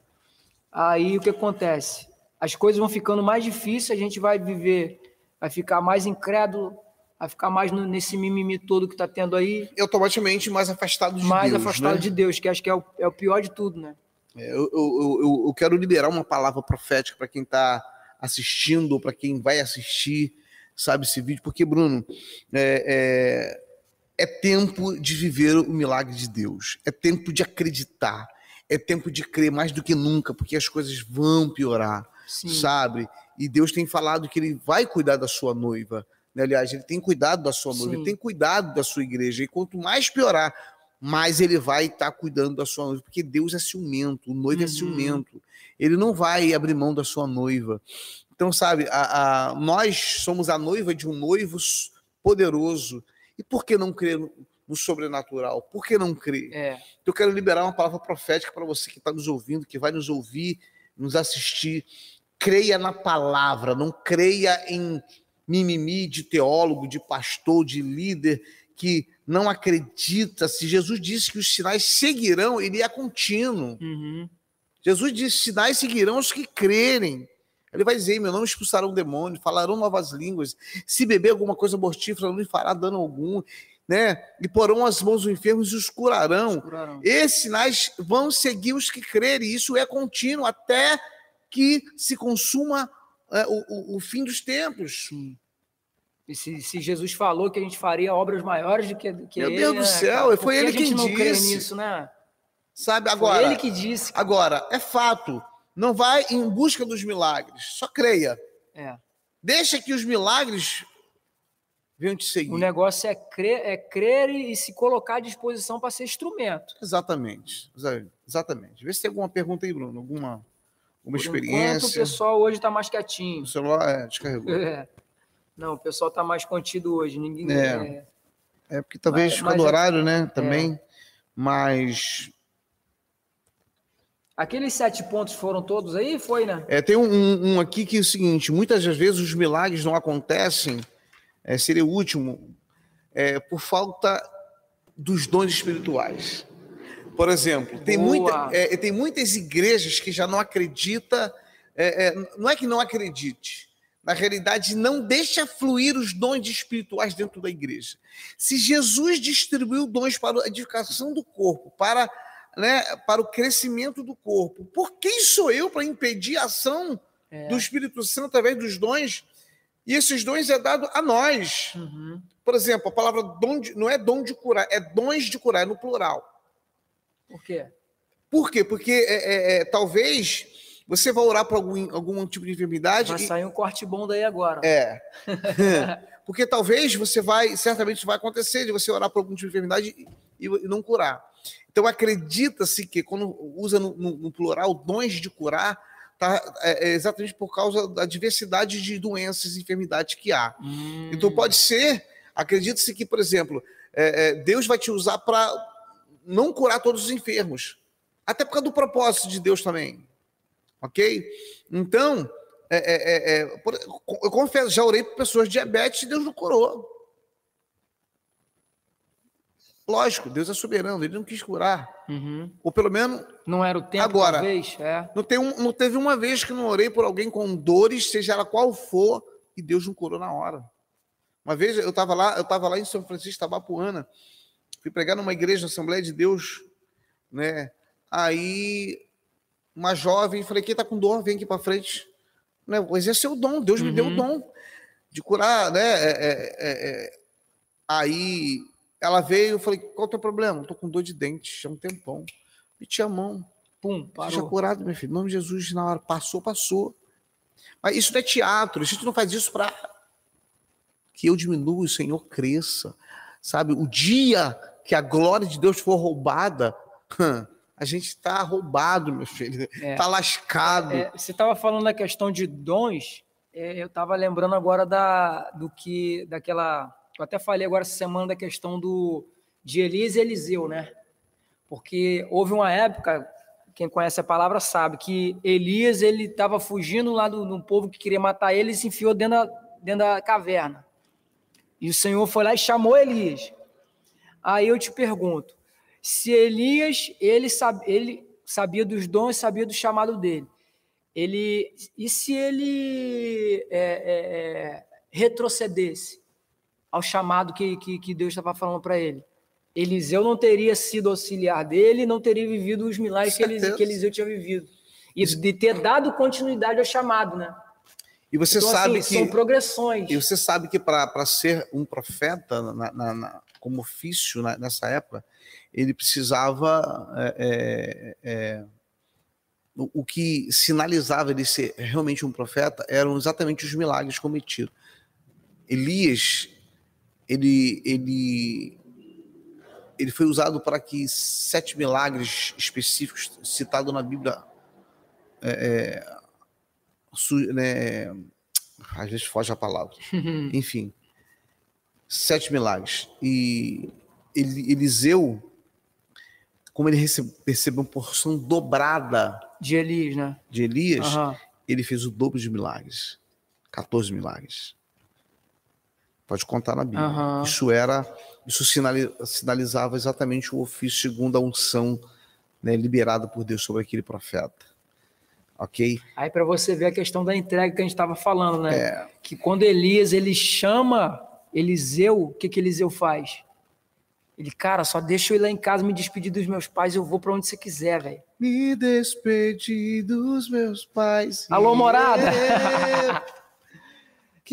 Aí o que acontece? As coisas vão ficando mais difíceis, a gente vai viver, vai ficar mais incrédulo, vai ficar mais no, nesse mimimi todo que está tendo aí. E automaticamente mais afastado de mais Deus. Mais afastado né? de Deus, que acho que é o, é o pior de tudo, né? É, eu, eu, eu, eu quero liberar uma palavra profética para quem está assistindo, para quem vai assistir, sabe, esse vídeo, porque, Bruno, é, é é tempo de viver o milagre de Deus. É tempo de acreditar. É tempo de crer mais do que nunca, porque as coisas vão piorar, Sim. sabe? E Deus tem falado que Ele vai cuidar da sua noiva. Né? Aliás, Ele tem cuidado da sua noiva, Sim. Ele tem cuidado da sua igreja. E quanto mais piorar, mais Ele vai estar tá cuidando da sua noiva, porque Deus é ciumento, o noivo é uhum. é ciumento. Ele não vai abrir mão da sua noiva. Então, sabe, a, a, nós somos a noiva de um noivo poderoso e por que não crer no, no sobrenatural? Por que não crer? É. Eu quero liberar uma palavra profética para você que está nos ouvindo, que vai nos ouvir, nos assistir. creia na palavra, não creia em mimimi de teólogo, de pastor, de líder que não acredita. Se Jesus disse que os sinais seguirão, ele é contínuo. Uhum. Jesus disse: sinais seguirão os que crerem. Ele vai dizer: meu nome expulsarão demônio, falarão novas línguas. Se beber alguma coisa mortífera, não lhe fará dano algum. Né? E porão as mãos dos enfermos e os curarão. curarão. Esses sinais vão seguir os que crerem. Isso é contínuo até que se consuma é, o, o, fim dos tempos. Sim. E se, se, Jesus falou que a gente faria obras maiores do que, que Meu ele, Deus do né, céu, cara? foi ele quem disse. nisso, né? Sabe, agora. Foi ele que disse. Agora, é fato. Não vai em busca dos milagres. Só creia. É. Deixa que os milagres venham te seguir. O negócio é crer, é crer e se colocar à disposição para ser instrumento. Exatamente. Exatamente. Vê se tem alguma pergunta aí, Bruno. Alguma, alguma experiência. enquanto, o pessoal hoje está mais quietinho. O celular é, descarregou. É. Não, o pessoal está mais contido hoje. Ninguém. É. É porque talvez Mas- fica mas do é- horário, né? Também. Mas Aqueles sete pontos foram todos aí? Foi, né? É, tem um, um- aqui que é o seguinte: muitas das vezes os milagres não acontecem, é, seria o último, é, por falta dos dons espirituais. Por exemplo, tem, muita, é, tem muitas igrejas que já não acreditam, é, é, não é que não acredite, na realidade não deixa fluir os dons espirituais dentro da igreja. Se Jesus distribuiu dons para a edificação do corpo, para né, para o crescimento do corpo. Por quem sou eu para impedir a ação É. do Espírito Santo através dos dons? E esses dons é dado a nós. Uhum. Por exemplo, a palavra dom de- não é dom de curar, é dons de curar, é no plural. Por quê? Por quê? Porque é, é, é, talvez você vá orar para algum, algum tipo de enfermidade. Vai e- sair um corte bom daí agora. é. Porque talvez você vai, certamente vai acontecer de você orar por algum tipo de enfermidade e, e não curar. Então acredita-se que quando usa no, no- no plural dons de curar, tá, é, é exatamente por causa da diversidade de doenças e enfermidades que há. Hum. Então pode ser, acredita-se que, por exemplo, é, é, Deus vai te usar para não curar todos os enfermos. Até por causa do propósito de Deus também. Ok? Então, é, é, por- eu confesso, já orei por pessoas diabetes e Deus não curou. Lógico, Deus é soberano, ele não quis curar. Uhum. Ou pelo menos, Não era o tempo, Agora. talvez? É. não, tem um- não teve uma vez que não orei por alguém com dores, seja ela qual for, e Deus não curou na hora. Uma vez eu estava lá, eu estava lá em São Francisco, Tabapuana, fui pregar numa igreja, na Assembleia de Deus, né? Aí uma jovem, falei, quem está com dor, vem aqui para frente. Né? Vou exercer o dom, Deus me deu o Uhum. dom de curar, né? É, é, é, é. Aí ela veio, eu falei, qual é o teu problema? Estou com dor de dente, há um tempão. Meti a mão, Pum, Seja parou. curado, meu filho. Em nome de Jesus, na hora. Passou, passou. Mas isso não é teatro. A gente não faz isso para que eu diminua e o Senhor cresça. Sabe? O dia que a glória de Deus for roubada, a gente está roubado, meu filho. Está É. lascado. É, você estava falando da questão de dons, é, eu estava lembrando agora da, do que, daquela, eu até falei agora essa semana da questão do, de Elias e Eliseu, né? Porque houve uma época, quem conhece a palavra sabe, que Elias ele estava fugindo lá do, do povo que queria matar ele e se enfiou dentro da, dentro da caverna. E o Senhor foi lá e chamou Elias. Aí eu te pergunto, se Elias ele, sab, ele sabia dos dons, sabia do chamado dele, ele e se ele é, é, é, retrocedesse ao chamado que, que, que Deus estava falando para ele? Eliseu não teria sido auxiliar dele, não teria vivido os milagres que, Elis, que Eliseu tinha vivido. E de ter dado continuidade ao chamado, né? E você então, sabe assim, que. são progressões. E você sabe que para ser um profeta, na- na- na- como ofício nessa época, ele precisava. é, é, é, o, o que sinalizava ele ser realmente um profeta eram exatamente os milagres cometidos. Elias, ele, ele, ele foi usado para que sete milagres específicos citados na Bíblia. é, é, su- né, às vezes foge a palavra. Enfim, sete milagres. E Eli- Eliseu, como ele recebe, recebeu uma porção dobrada De Elias, né? de Elias, Aham. ele fez o dobro de milagres. 14 milagres. Pode contar na Bíblia. Aham. Isso era, isso sinali- sinalizava exatamente o ofício segundo a unção né, liberada por Deus sobre aquele profeta. Ok? Aí para você ver a questão da entrega que a gente estava falando, né? É, Que quando Elias ele chama Eliseu, o que que Eliseu faz? Ele, cara, só deixa eu ir lá em casa me despedir dos meus pais, eu vou para onde você quiser, velho. me despedi dos meus pais. Alô, morada?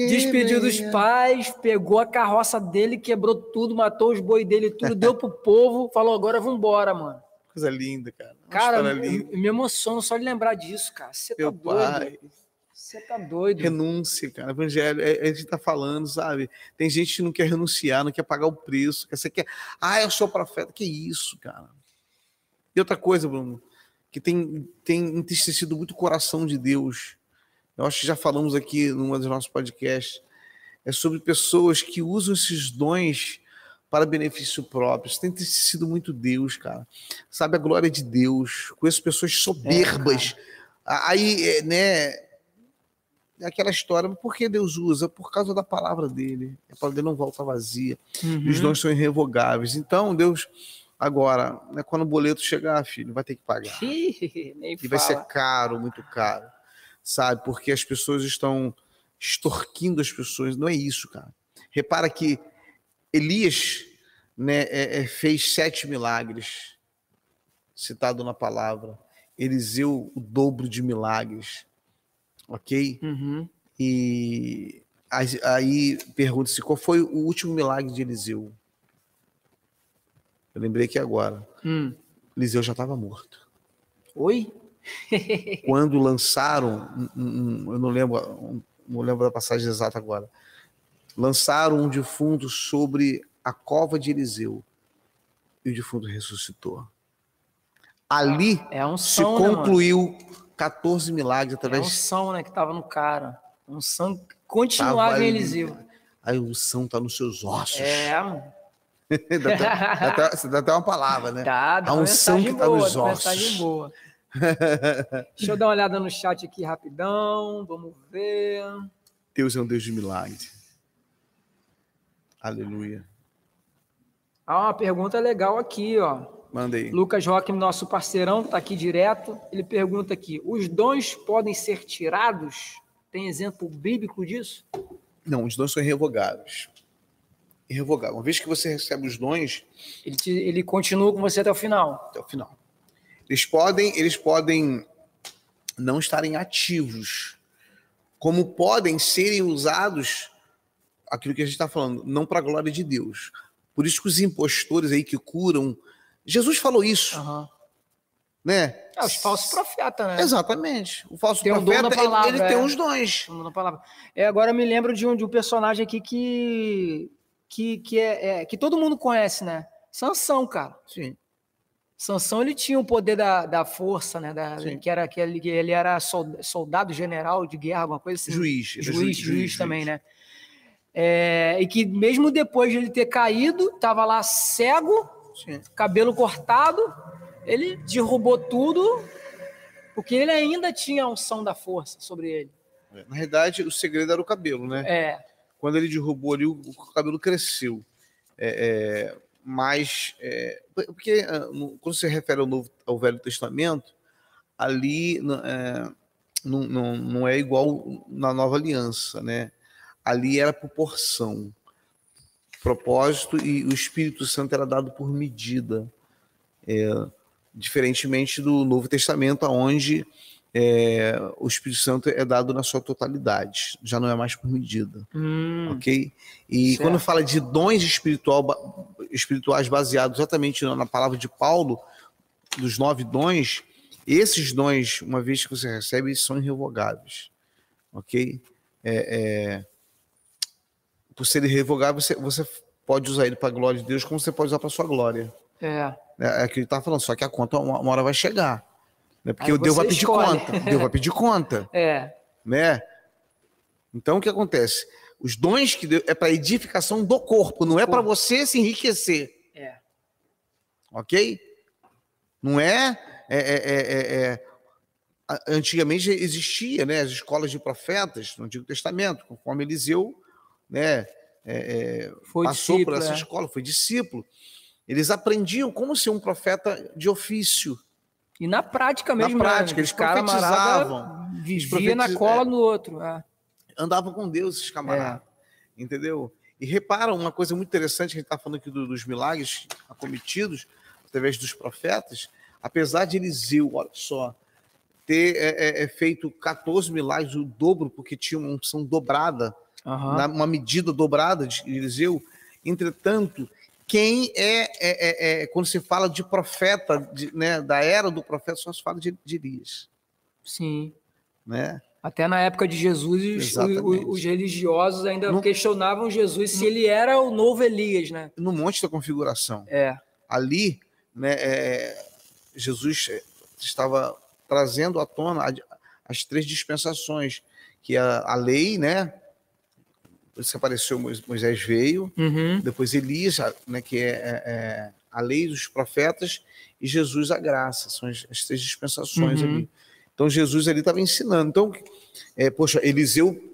Que Despediu dos venha. pais, pegou a carroça dele, quebrou tudo, matou os boi dele, tudo, deu pro povo, falou: agora vambora, mano. Coisa linda, cara. Uma Cara, eu me emociono só de lembrar disso, cara. Você tá Meu doido. pai. Você tá doido. Renúncia, cara. Evangelho, é- a gente tá falando, sabe? Tem gente que não quer renunciar, não quer pagar o preço. Você quer. Ah, eu sou profeta. Que isso, cara. E outra coisa, Bruno, que tem, tem entristecido muito o coração de Deus. Eu acho que já falamos aqui num dos nossos podcasts. É sobre pessoas que usam esses dons para benefício próprio. Isso tem entristecido muito Deus, cara. Sabe, a glória de Deus. Conheço pessoas soberbas. Aí, é, né? É aquela história, mas por que Deus usa? Por causa da palavra dele. A palavra dele não volta vazia. Uhum. Os dons são irrevogáveis. Então, Deus, agora, né, quando o boleto chegar, filho, vai ter que pagar. E vai ser caro, muito caro. Sabe? Porque as pessoas estão extorquindo as pessoas. Não é isso, cara. Repara que Elias né, é- é, fez sete milagres, citado na palavra. Eliseu, o dobro de milagres. Ok? Uhum. E aí- pergunta-se qual foi o último milagre de Eliseu. Eu lembrei aqui agora. Hum. Eliseu já estava morto. Oi? Quando lançaram, eu não lembro, não lembro da passagem exata agora. Lançaram um defunto sobre a cova de Eliseu e o defunto ressuscitou. Ali É um se som, né, mano? concluiu 14 milagres É através um som, né, que tava no cara. Um som que Tava continuava em. Eliseu. A unção está nos seus ossos. É, mano. dá, até, dá, até, dá até uma palavra, né? Tá, dá A unção que tá boa, nos dá ossos. boa. Deixa eu dar uma olhada no chat aqui rapidão. Vamos ver. Deus é um Deus de milagre. Aleluia. Ah, uma pergunta legal aqui, ó. Mandei. Lucas Roque, nosso parceirão, tá aqui direto. Ele pergunta aqui: os dons podem ser tirados? Tem exemplo bíblico disso? Não, os dons são irrevogáveis. Irrevogáveis. Uma vez que você recebe os dons, Ele, te- ele continua com você até o final. até o final. Eles podem, eles podem não estarem ativos, como podem serem usados, aquilo que a gente está falando, não para a glória de Deus. Por isso que os impostores aí que curam, Jesus falou isso, Aham. né? É, os falsos profetas, né? Exatamente. O falso Tem profeta, ele- palavra, ele, tem é. os dons. Não na palavra. É, agora eu me lembro de um, de um personagem aqui que que, que é, é- que todo mundo conhece, né? Sansão, cara. Sim. Sansão ele tinha o poder da, da força, né? Da, que era que ele, que ele era sol- soldado general de guerra, alguma coisa assim. Juiz. é Juiz, juiz, também, né? É, e que mesmo depois de ele ter caído, tava lá cego, Sim. cabelo cortado, ele derrubou tudo, porque ele ainda tinha a unção da força sobre ele. Na verdade, o segredo era o cabelo, né? É, Quando ele derrubou ali, o, o cabelo cresceu. É, é, mas, é, porque no- quando se refere ao, Novo, ao Velho Testamento, ali é, não, não, não é igual na Nova Aliança, né? Ali era por porção, propósito, e o Espírito Santo era dado por medida. É, diferentemente do Novo Testamento, onde é, o Espírito Santo é dado na sua totalidade, já não é mais por medida, hum, ok? E Certo. quando fala de dons espiritual, espirituais baseados exatamente na palavra de Paulo, dos nove dons, esses dons, uma vez que você recebe, são irrevogáveis, ok? É, é, por ser irrevogável, você, você pode usar ele para a glória de Deus, como você pode usar para sua glória. é. É, é que ele tá falando, só que a conta uma, uma hora vai chegar. Né? Porque Aí o Deus vai pedir escolhe. conta. Deus vai pedir conta, É, né? Então o que acontece? Os dons que Deus, é para edificação do corpo, não é para você se enriquecer, é. ok? Não é, é, é, é, é antigamente existia, né, as escolas de profetas no Antigo Testamento, conforme Eliseu, né, é, Foi passou por essa é. escola, foi discípulo. Eles aprendiam como ser um profeta de ofício. E na prática mesmo, prática, né? eles Os caras profetizavam. Eles vivia na cola é. no outro. é. Andavam com Deus, esses camaradas. Entendeu? E repara uma coisa muito interessante que a gente está falando aqui do- dos milagres acometidos através dos profetas. Apesar de Eliseu, olha só, ter é, é, é, feito 14 milagres, o dobro, porque tinha uma unção dobrada, Aham. na- uma medida dobrada de Eliseu. Entretanto, quem é, é- é- é- quando se fala de profeta, de- né, da era do profeta, só se fala de, de Elias. Sim. Né? Até na época de Jesus, os, os- os religiosos ainda Não- questionavam Jesus se ele era o novo Elias, né? No Monte da Configuração. É. ali, né, é, Jesus é, estava trazendo à tona as três dispensações, que a, a lei, né, se apareceu Mois- Moisés veio, Uhum. depois Elias, né, que é, é, é, a lei dos profetas, e Jesus a graça, são as, as três dispensações Uhum. ali. Então Jesus ali estava ensinando. Então, é, poxa, Eliseu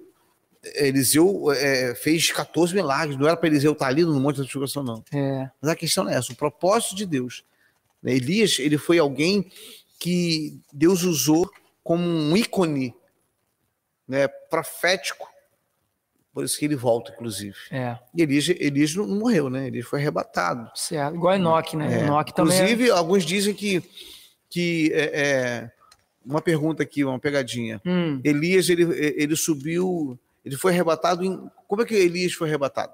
Eliseu é, fez 14 milagres, não era para Eliseu estar ali no Monte da Transfiguração, não. É. Mas a questão é essa, o propósito de Deus. né? Elias, ele foi alguém que Deus usou como um ícone né, profético. Por isso que ele volta, inclusive. É. E Elias, Elias não morreu, né? Elias foi arrebatado. Certo. Igual Enoque, né? É. Enoque também. é- Inclusive, alguns dizem que, que é, é, uma pergunta aqui, uma pegadinha. Hum, Elias, ele, ele subiu, ele foi arrebatado em... Como é que Elias foi arrebatado?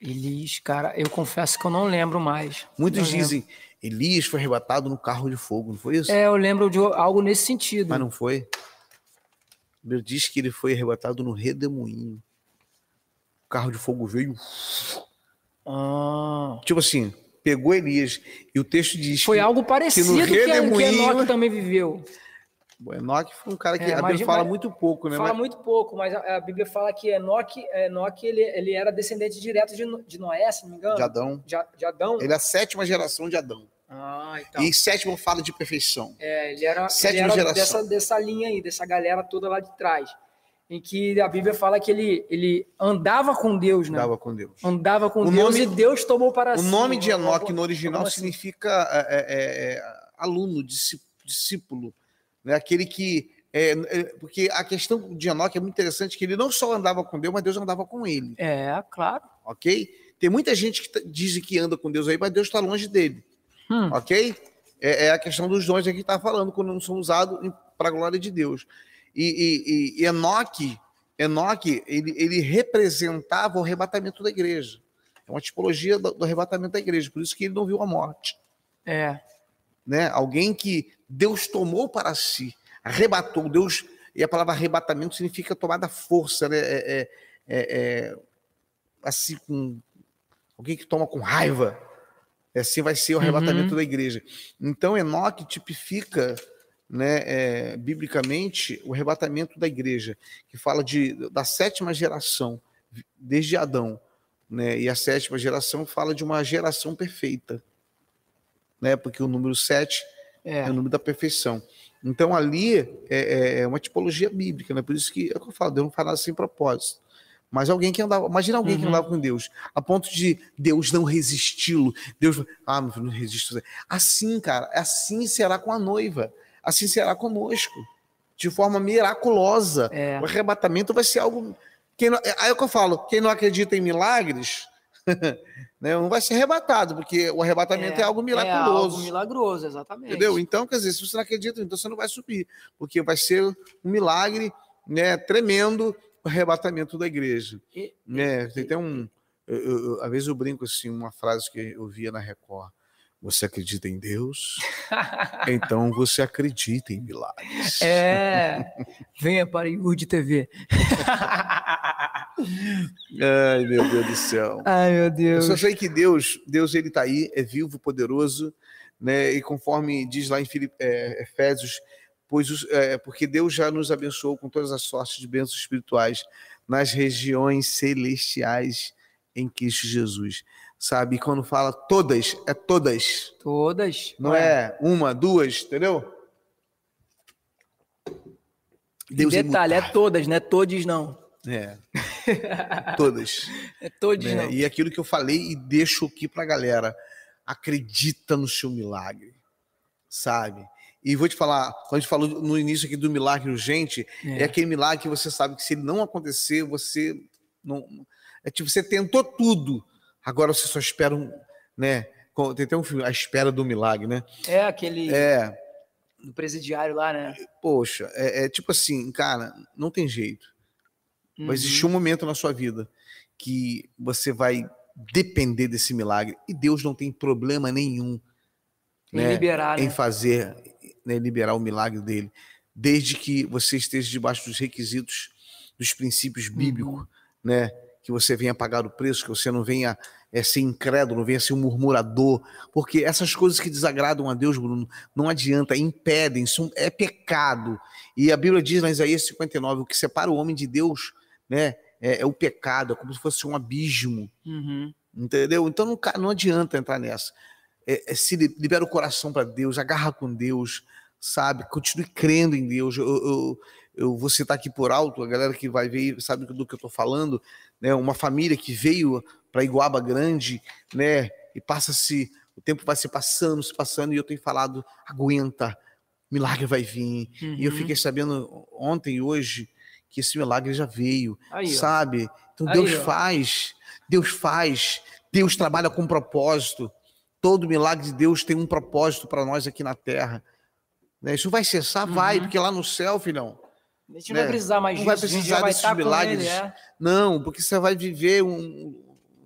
Elias, cara, eu confesso que eu não lembro mais. Muitos Não lembro. dizem, Elias foi arrebatado no carro de fogo, não foi isso? É, eu lembro de algo nesse sentido. Mas não foi. Bíblia diz que ele foi arrebatado no redemoinho. O carro de fogo veio. Ah. Tipo assim, pegou Elias. E o texto diz Foi que algo parecido que, que redemoinho- Enoque também viveu. o Enoque foi um cara que É, a Bíblia fala muito pouco, né? Fala Mas- muito pouco, mas a, a Bíblia fala que Enoque, Enoque ele, ele era descendente direto de, No- de Noé, se não me engano. de Adão. De, de Adão. Ele é a sétima geração de Adão. Ah, então. E sétima fala de perfeição. É, ele era, ele Sétima era geração. dessa, dessa linha aí, dessa galera toda lá de trás. Em que a Bíblia fala que ele, ele andava com Deus, né? Dava com Deus. Andava com O Deus nome- e Deus tomou para O si. nome de Enoque no original assim. significa é, é, é, aluno, disci- discípulo, né? aquele que. é, é, porque a questão de Enoque é muito interessante, que ele não só andava com Deus, mas Deus andava com ele, É, claro. ok? Tem muita gente que tá- diz que anda com Deus aí, mas Deus está longe dele, Hum, ok? É, é a questão dos dons que está falando, quando não são usados para a glória de Deus. E, e, e- Enoque, Enoque ele, ele representava o arrebatamento da igreja. É uma tipologia do, do arrebatamento da igreja, por isso que ele não viu a morte é. né? Alguém que Deus tomou para si, arrebatou, Deus, e a palavra arrebatamento significa tomar da força, né? É, é- é- é, assim, com alguém que toma com raiva. Assim vai ser o arrebatamento da igreja. Então, Enoque tipifica, né, é, biblicamente, o arrebatamento da igreja, que fala de, da sétima geração, desde Adão. Né, e a sétima geração fala de uma geração perfeita né? Porque o número 7 é, É. o número da perfeição. Então ali é, é- é uma tipologia bíblica, né? Por isso que é o que eu falo, Deus não faz nada sem propósito. Mas alguém que andava, imagina alguém que Uhum. andava com Deus, a ponto de Deus não resisti-lo. Deus, ah, não resisto. Assim, cara, assim será com a noiva, assim será conosco, de forma miraculosa. É. O arrebatamento vai ser algo. Quem não, aí é o que eu falo, quem não acredita em milagres, né, não vai ser arrebatado, porque o arrebatamento é, algo É miraculoso. algo milagroso, exatamente. Entendeu? Então, quer dizer, se você não acredita, então você não vai subir, porque vai ser um milagre né, tremendo o arrebatamento da igreja. E- Né? Tem até um. eu- eu- eu- às vezes eu brinco assim, uma frase que eu via na Record. Você acredita em Deus? Então você acredita em milagres. É. Venha para Yuri TV. Ai, meu Deus do céu. Ai, meu Eu Deus. só sei que Deus, Deus ele está aí, é vivo, poderoso, né? E conforme diz lá em Filip, é, Efésios, pois os- é, porque Deus já nos abençoou com todas as sortes de bênçãos espirituais nas regiões celestiais em Cristo Jesus. Sabe? E quando fala todas, é todas. Todas. Não é uma, duas, entendeu? Deus é detalhe, é, é todas, né? Todos não. É. Todas. É todos né? não. E aquilo que eu falei e deixo aqui pra galera. Acredita no seu milagre. Sabe? E vou te falar, quando a gente falou no início aqui do milagre urgente, é. é aquele milagre que você sabe que se ele não acontecer, você não. É tipo, você tentou tudo. Agora você só espera um. Né? Tem até um filme, A Espera do Milagre, né? É aquele. É. Do presidiário lá, né? Poxa, é, é tipo assim, cara, não tem jeito. Uhum. Vai existir um momento na sua vida que você vai depender desse milagre. E Deus não tem problema nenhum em né, liberar, né? em fazer, né, liberar o milagre dele, desde que você esteja debaixo dos requisitos, dos princípios bíblicos, uhum. né? Que você venha pagar o preço, que você não venha é, ser incrédulo, não venha ser um murmurador, porque essas coisas que desagradam a Deus, Bruno, não adianta, impedem, são, é pecado. E a Bíblia diz na Isaías 59, o que separa o homem de Deus né? É, é, o pecado, é como se fosse um abismo. Uhum. Entendeu? Então não, não adianta entrar nessa. É, é, se libera o coração para Deus, agarra com Deus, sabe? Continue crendo em Deus. Eu, eu, eu vou citar aqui por alto, a galera que vai ver sabe do que eu estou falando, né? Uma família que veio para Iguaba Grande, né? E passa-se, o tempo vai se passando, se passando, e eu tenho falado, aguenta, milagre vai vir. Uhum. E eu uhum. fiquei sabendo ontem e hoje que esse milagre já veio, Aí, sabe? Então Aí, Deus ó. faz, Deus faz, Deus trabalha com propósito. Todo milagre de Deus tem um propósito para nós aqui na terra. Né? Isso vai cessar? Uhum. Vai, porque lá no céu, filhão. A gente né? não vai precisar mais não disso, vai precisar desses vai milagres. Ele, é. Não, porque você vai viver um,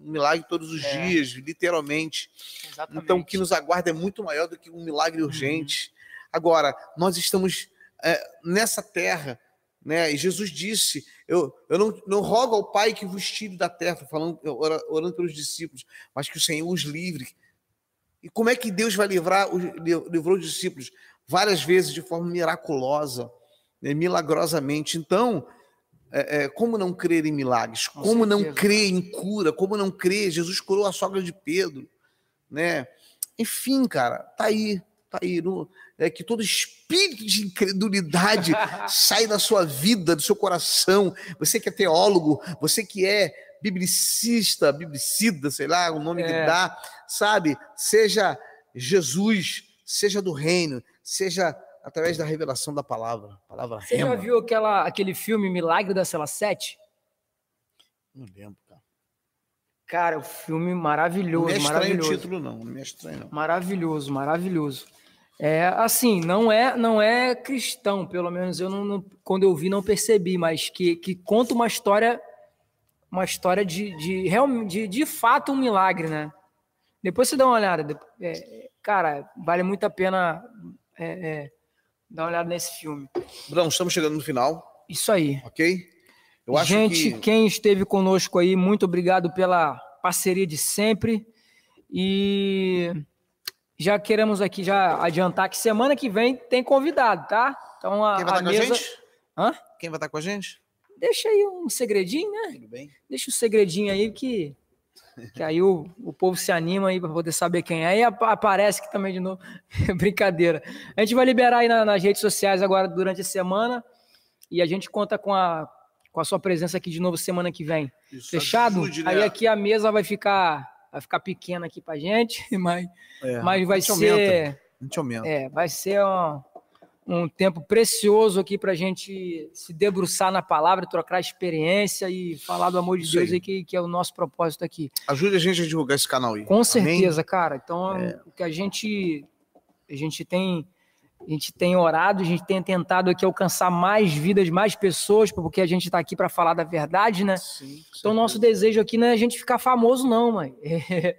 um milagre todos os é. dias, literalmente. Exatamente. Então, o que nos aguarda é muito maior do que um milagre uhum. urgente. Uhum. Agora, nós estamos é, nessa terra né? E Jesus disse: Eu, eu não, não rogo ao Pai que vos tire da terra, falando, orando pelos discípulos, mas que o Senhor os livre. E como é que Deus vai livrar, livrou os discípulos? Várias vezes de forma miraculosa, né? milagrosamente. Então, é, é, como não crer em milagres? Com como certeza. não crer em cura? Como não crer? Jesus curou a sogra de Pedro, né? Enfim, cara, tá aí, tá aí. No, é, que todo espírito de incredulidade saia da sua vida, do seu coração. Você que é teólogo, você que é biblicista, biblicida, sei lá, o nome é. que dá, sabe? Seja Jesus, seja do reino, seja através da revelação da palavra. palavra Você rema. já viu aquela, aquele filme Milagre da Cela 7? Não lembro, cara. Cara, o filme maravilhoso, não é maravilhoso. o título, não. Não é estranho, não. Maravilhoso, maravilhoso. É assim, não é não é cristão, pelo menos eu não, não, quando eu vi não percebi, mas que, que conta uma história uma história de de, de, de fato um milagre, né? Depois você dá uma olhada, é, cara, vale muito a pena é, é, dar uma olhada nesse filme. Bruno, estamos chegando no final. Isso aí. Ok? Eu Gente, que... quem esteve conosco aí, muito obrigado pela parceria de sempre e já queremos aqui já adiantar que semana que vem tem convidado, tá? Então a, Quem vai estar mesa... com a gente? Hã? Quem vai estar com a gente? Deixa aí um segredinho, né? Tudo bem. Deixa o um segredinho aí que que aí o, o povo se anima aí para poder saber quem é. Aí aparece aqui também de novo. Brincadeira. A gente vai liberar aí na, nas redes sociais agora durante a semana e a gente conta com a, com a sua presença aqui de novo semana que vem. Isso, Fechado? Ajude, né? Aí aqui a mesa vai ficar vai ficar pequena aqui pra gente, mas, é, mas vai ser. Aumenta. A gente aumenta. É, vai ser um, um tempo precioso aqui pra gente se debruçar na palavra, trocar experiência e falar do amor de Deus aí. que, que é o nosso propósito aqui. Ajude a gente a divulgar esse canal aí. Com certeza, Amém? cara. Então, é. o que a gente a gente tem a gente tem orado, a gente tem tentado aqui alcançar mais vidas, mais pessoas, porque a gente está aqui para falar da verdade, né? Sim, então, nosso desejo aqui não é a gente ficar famoso, não, mãe.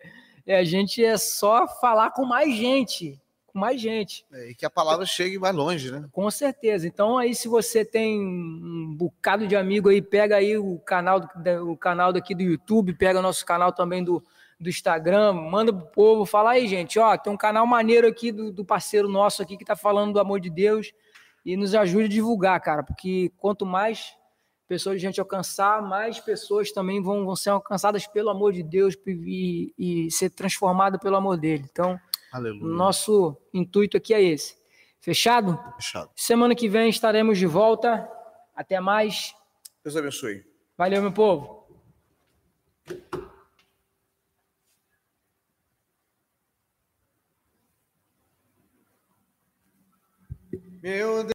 É, a gente é só falar com mais gente, com mais gente. É, e que a palavra chegue mais longe, né? Com certeza. Então, aí, se você tem um bocado de amigo aí, pega aí o canal, o canal daqui do YouTube, pega o nosso canal também do, do Instagram, manda pro povo, fala aí, gente, ó, tem um canal maneiro aqui do, do parceiro nosso aqui que tá falando do amor de Deus e nos ajude a divulgar, cara, porque quanto mais pessoas a gente alcançar, mais pessoas também vão, vão ser alcançadas pelo amor de Deus e, e ser transformadas pelo amor dele. Então, Aleluia. Nosso intuito aqui é esse. Fechado? Fechado. Semana que vem estaremos de volta. Até mais. Deus abençoe. Valeu, meu povo. Meu Deus.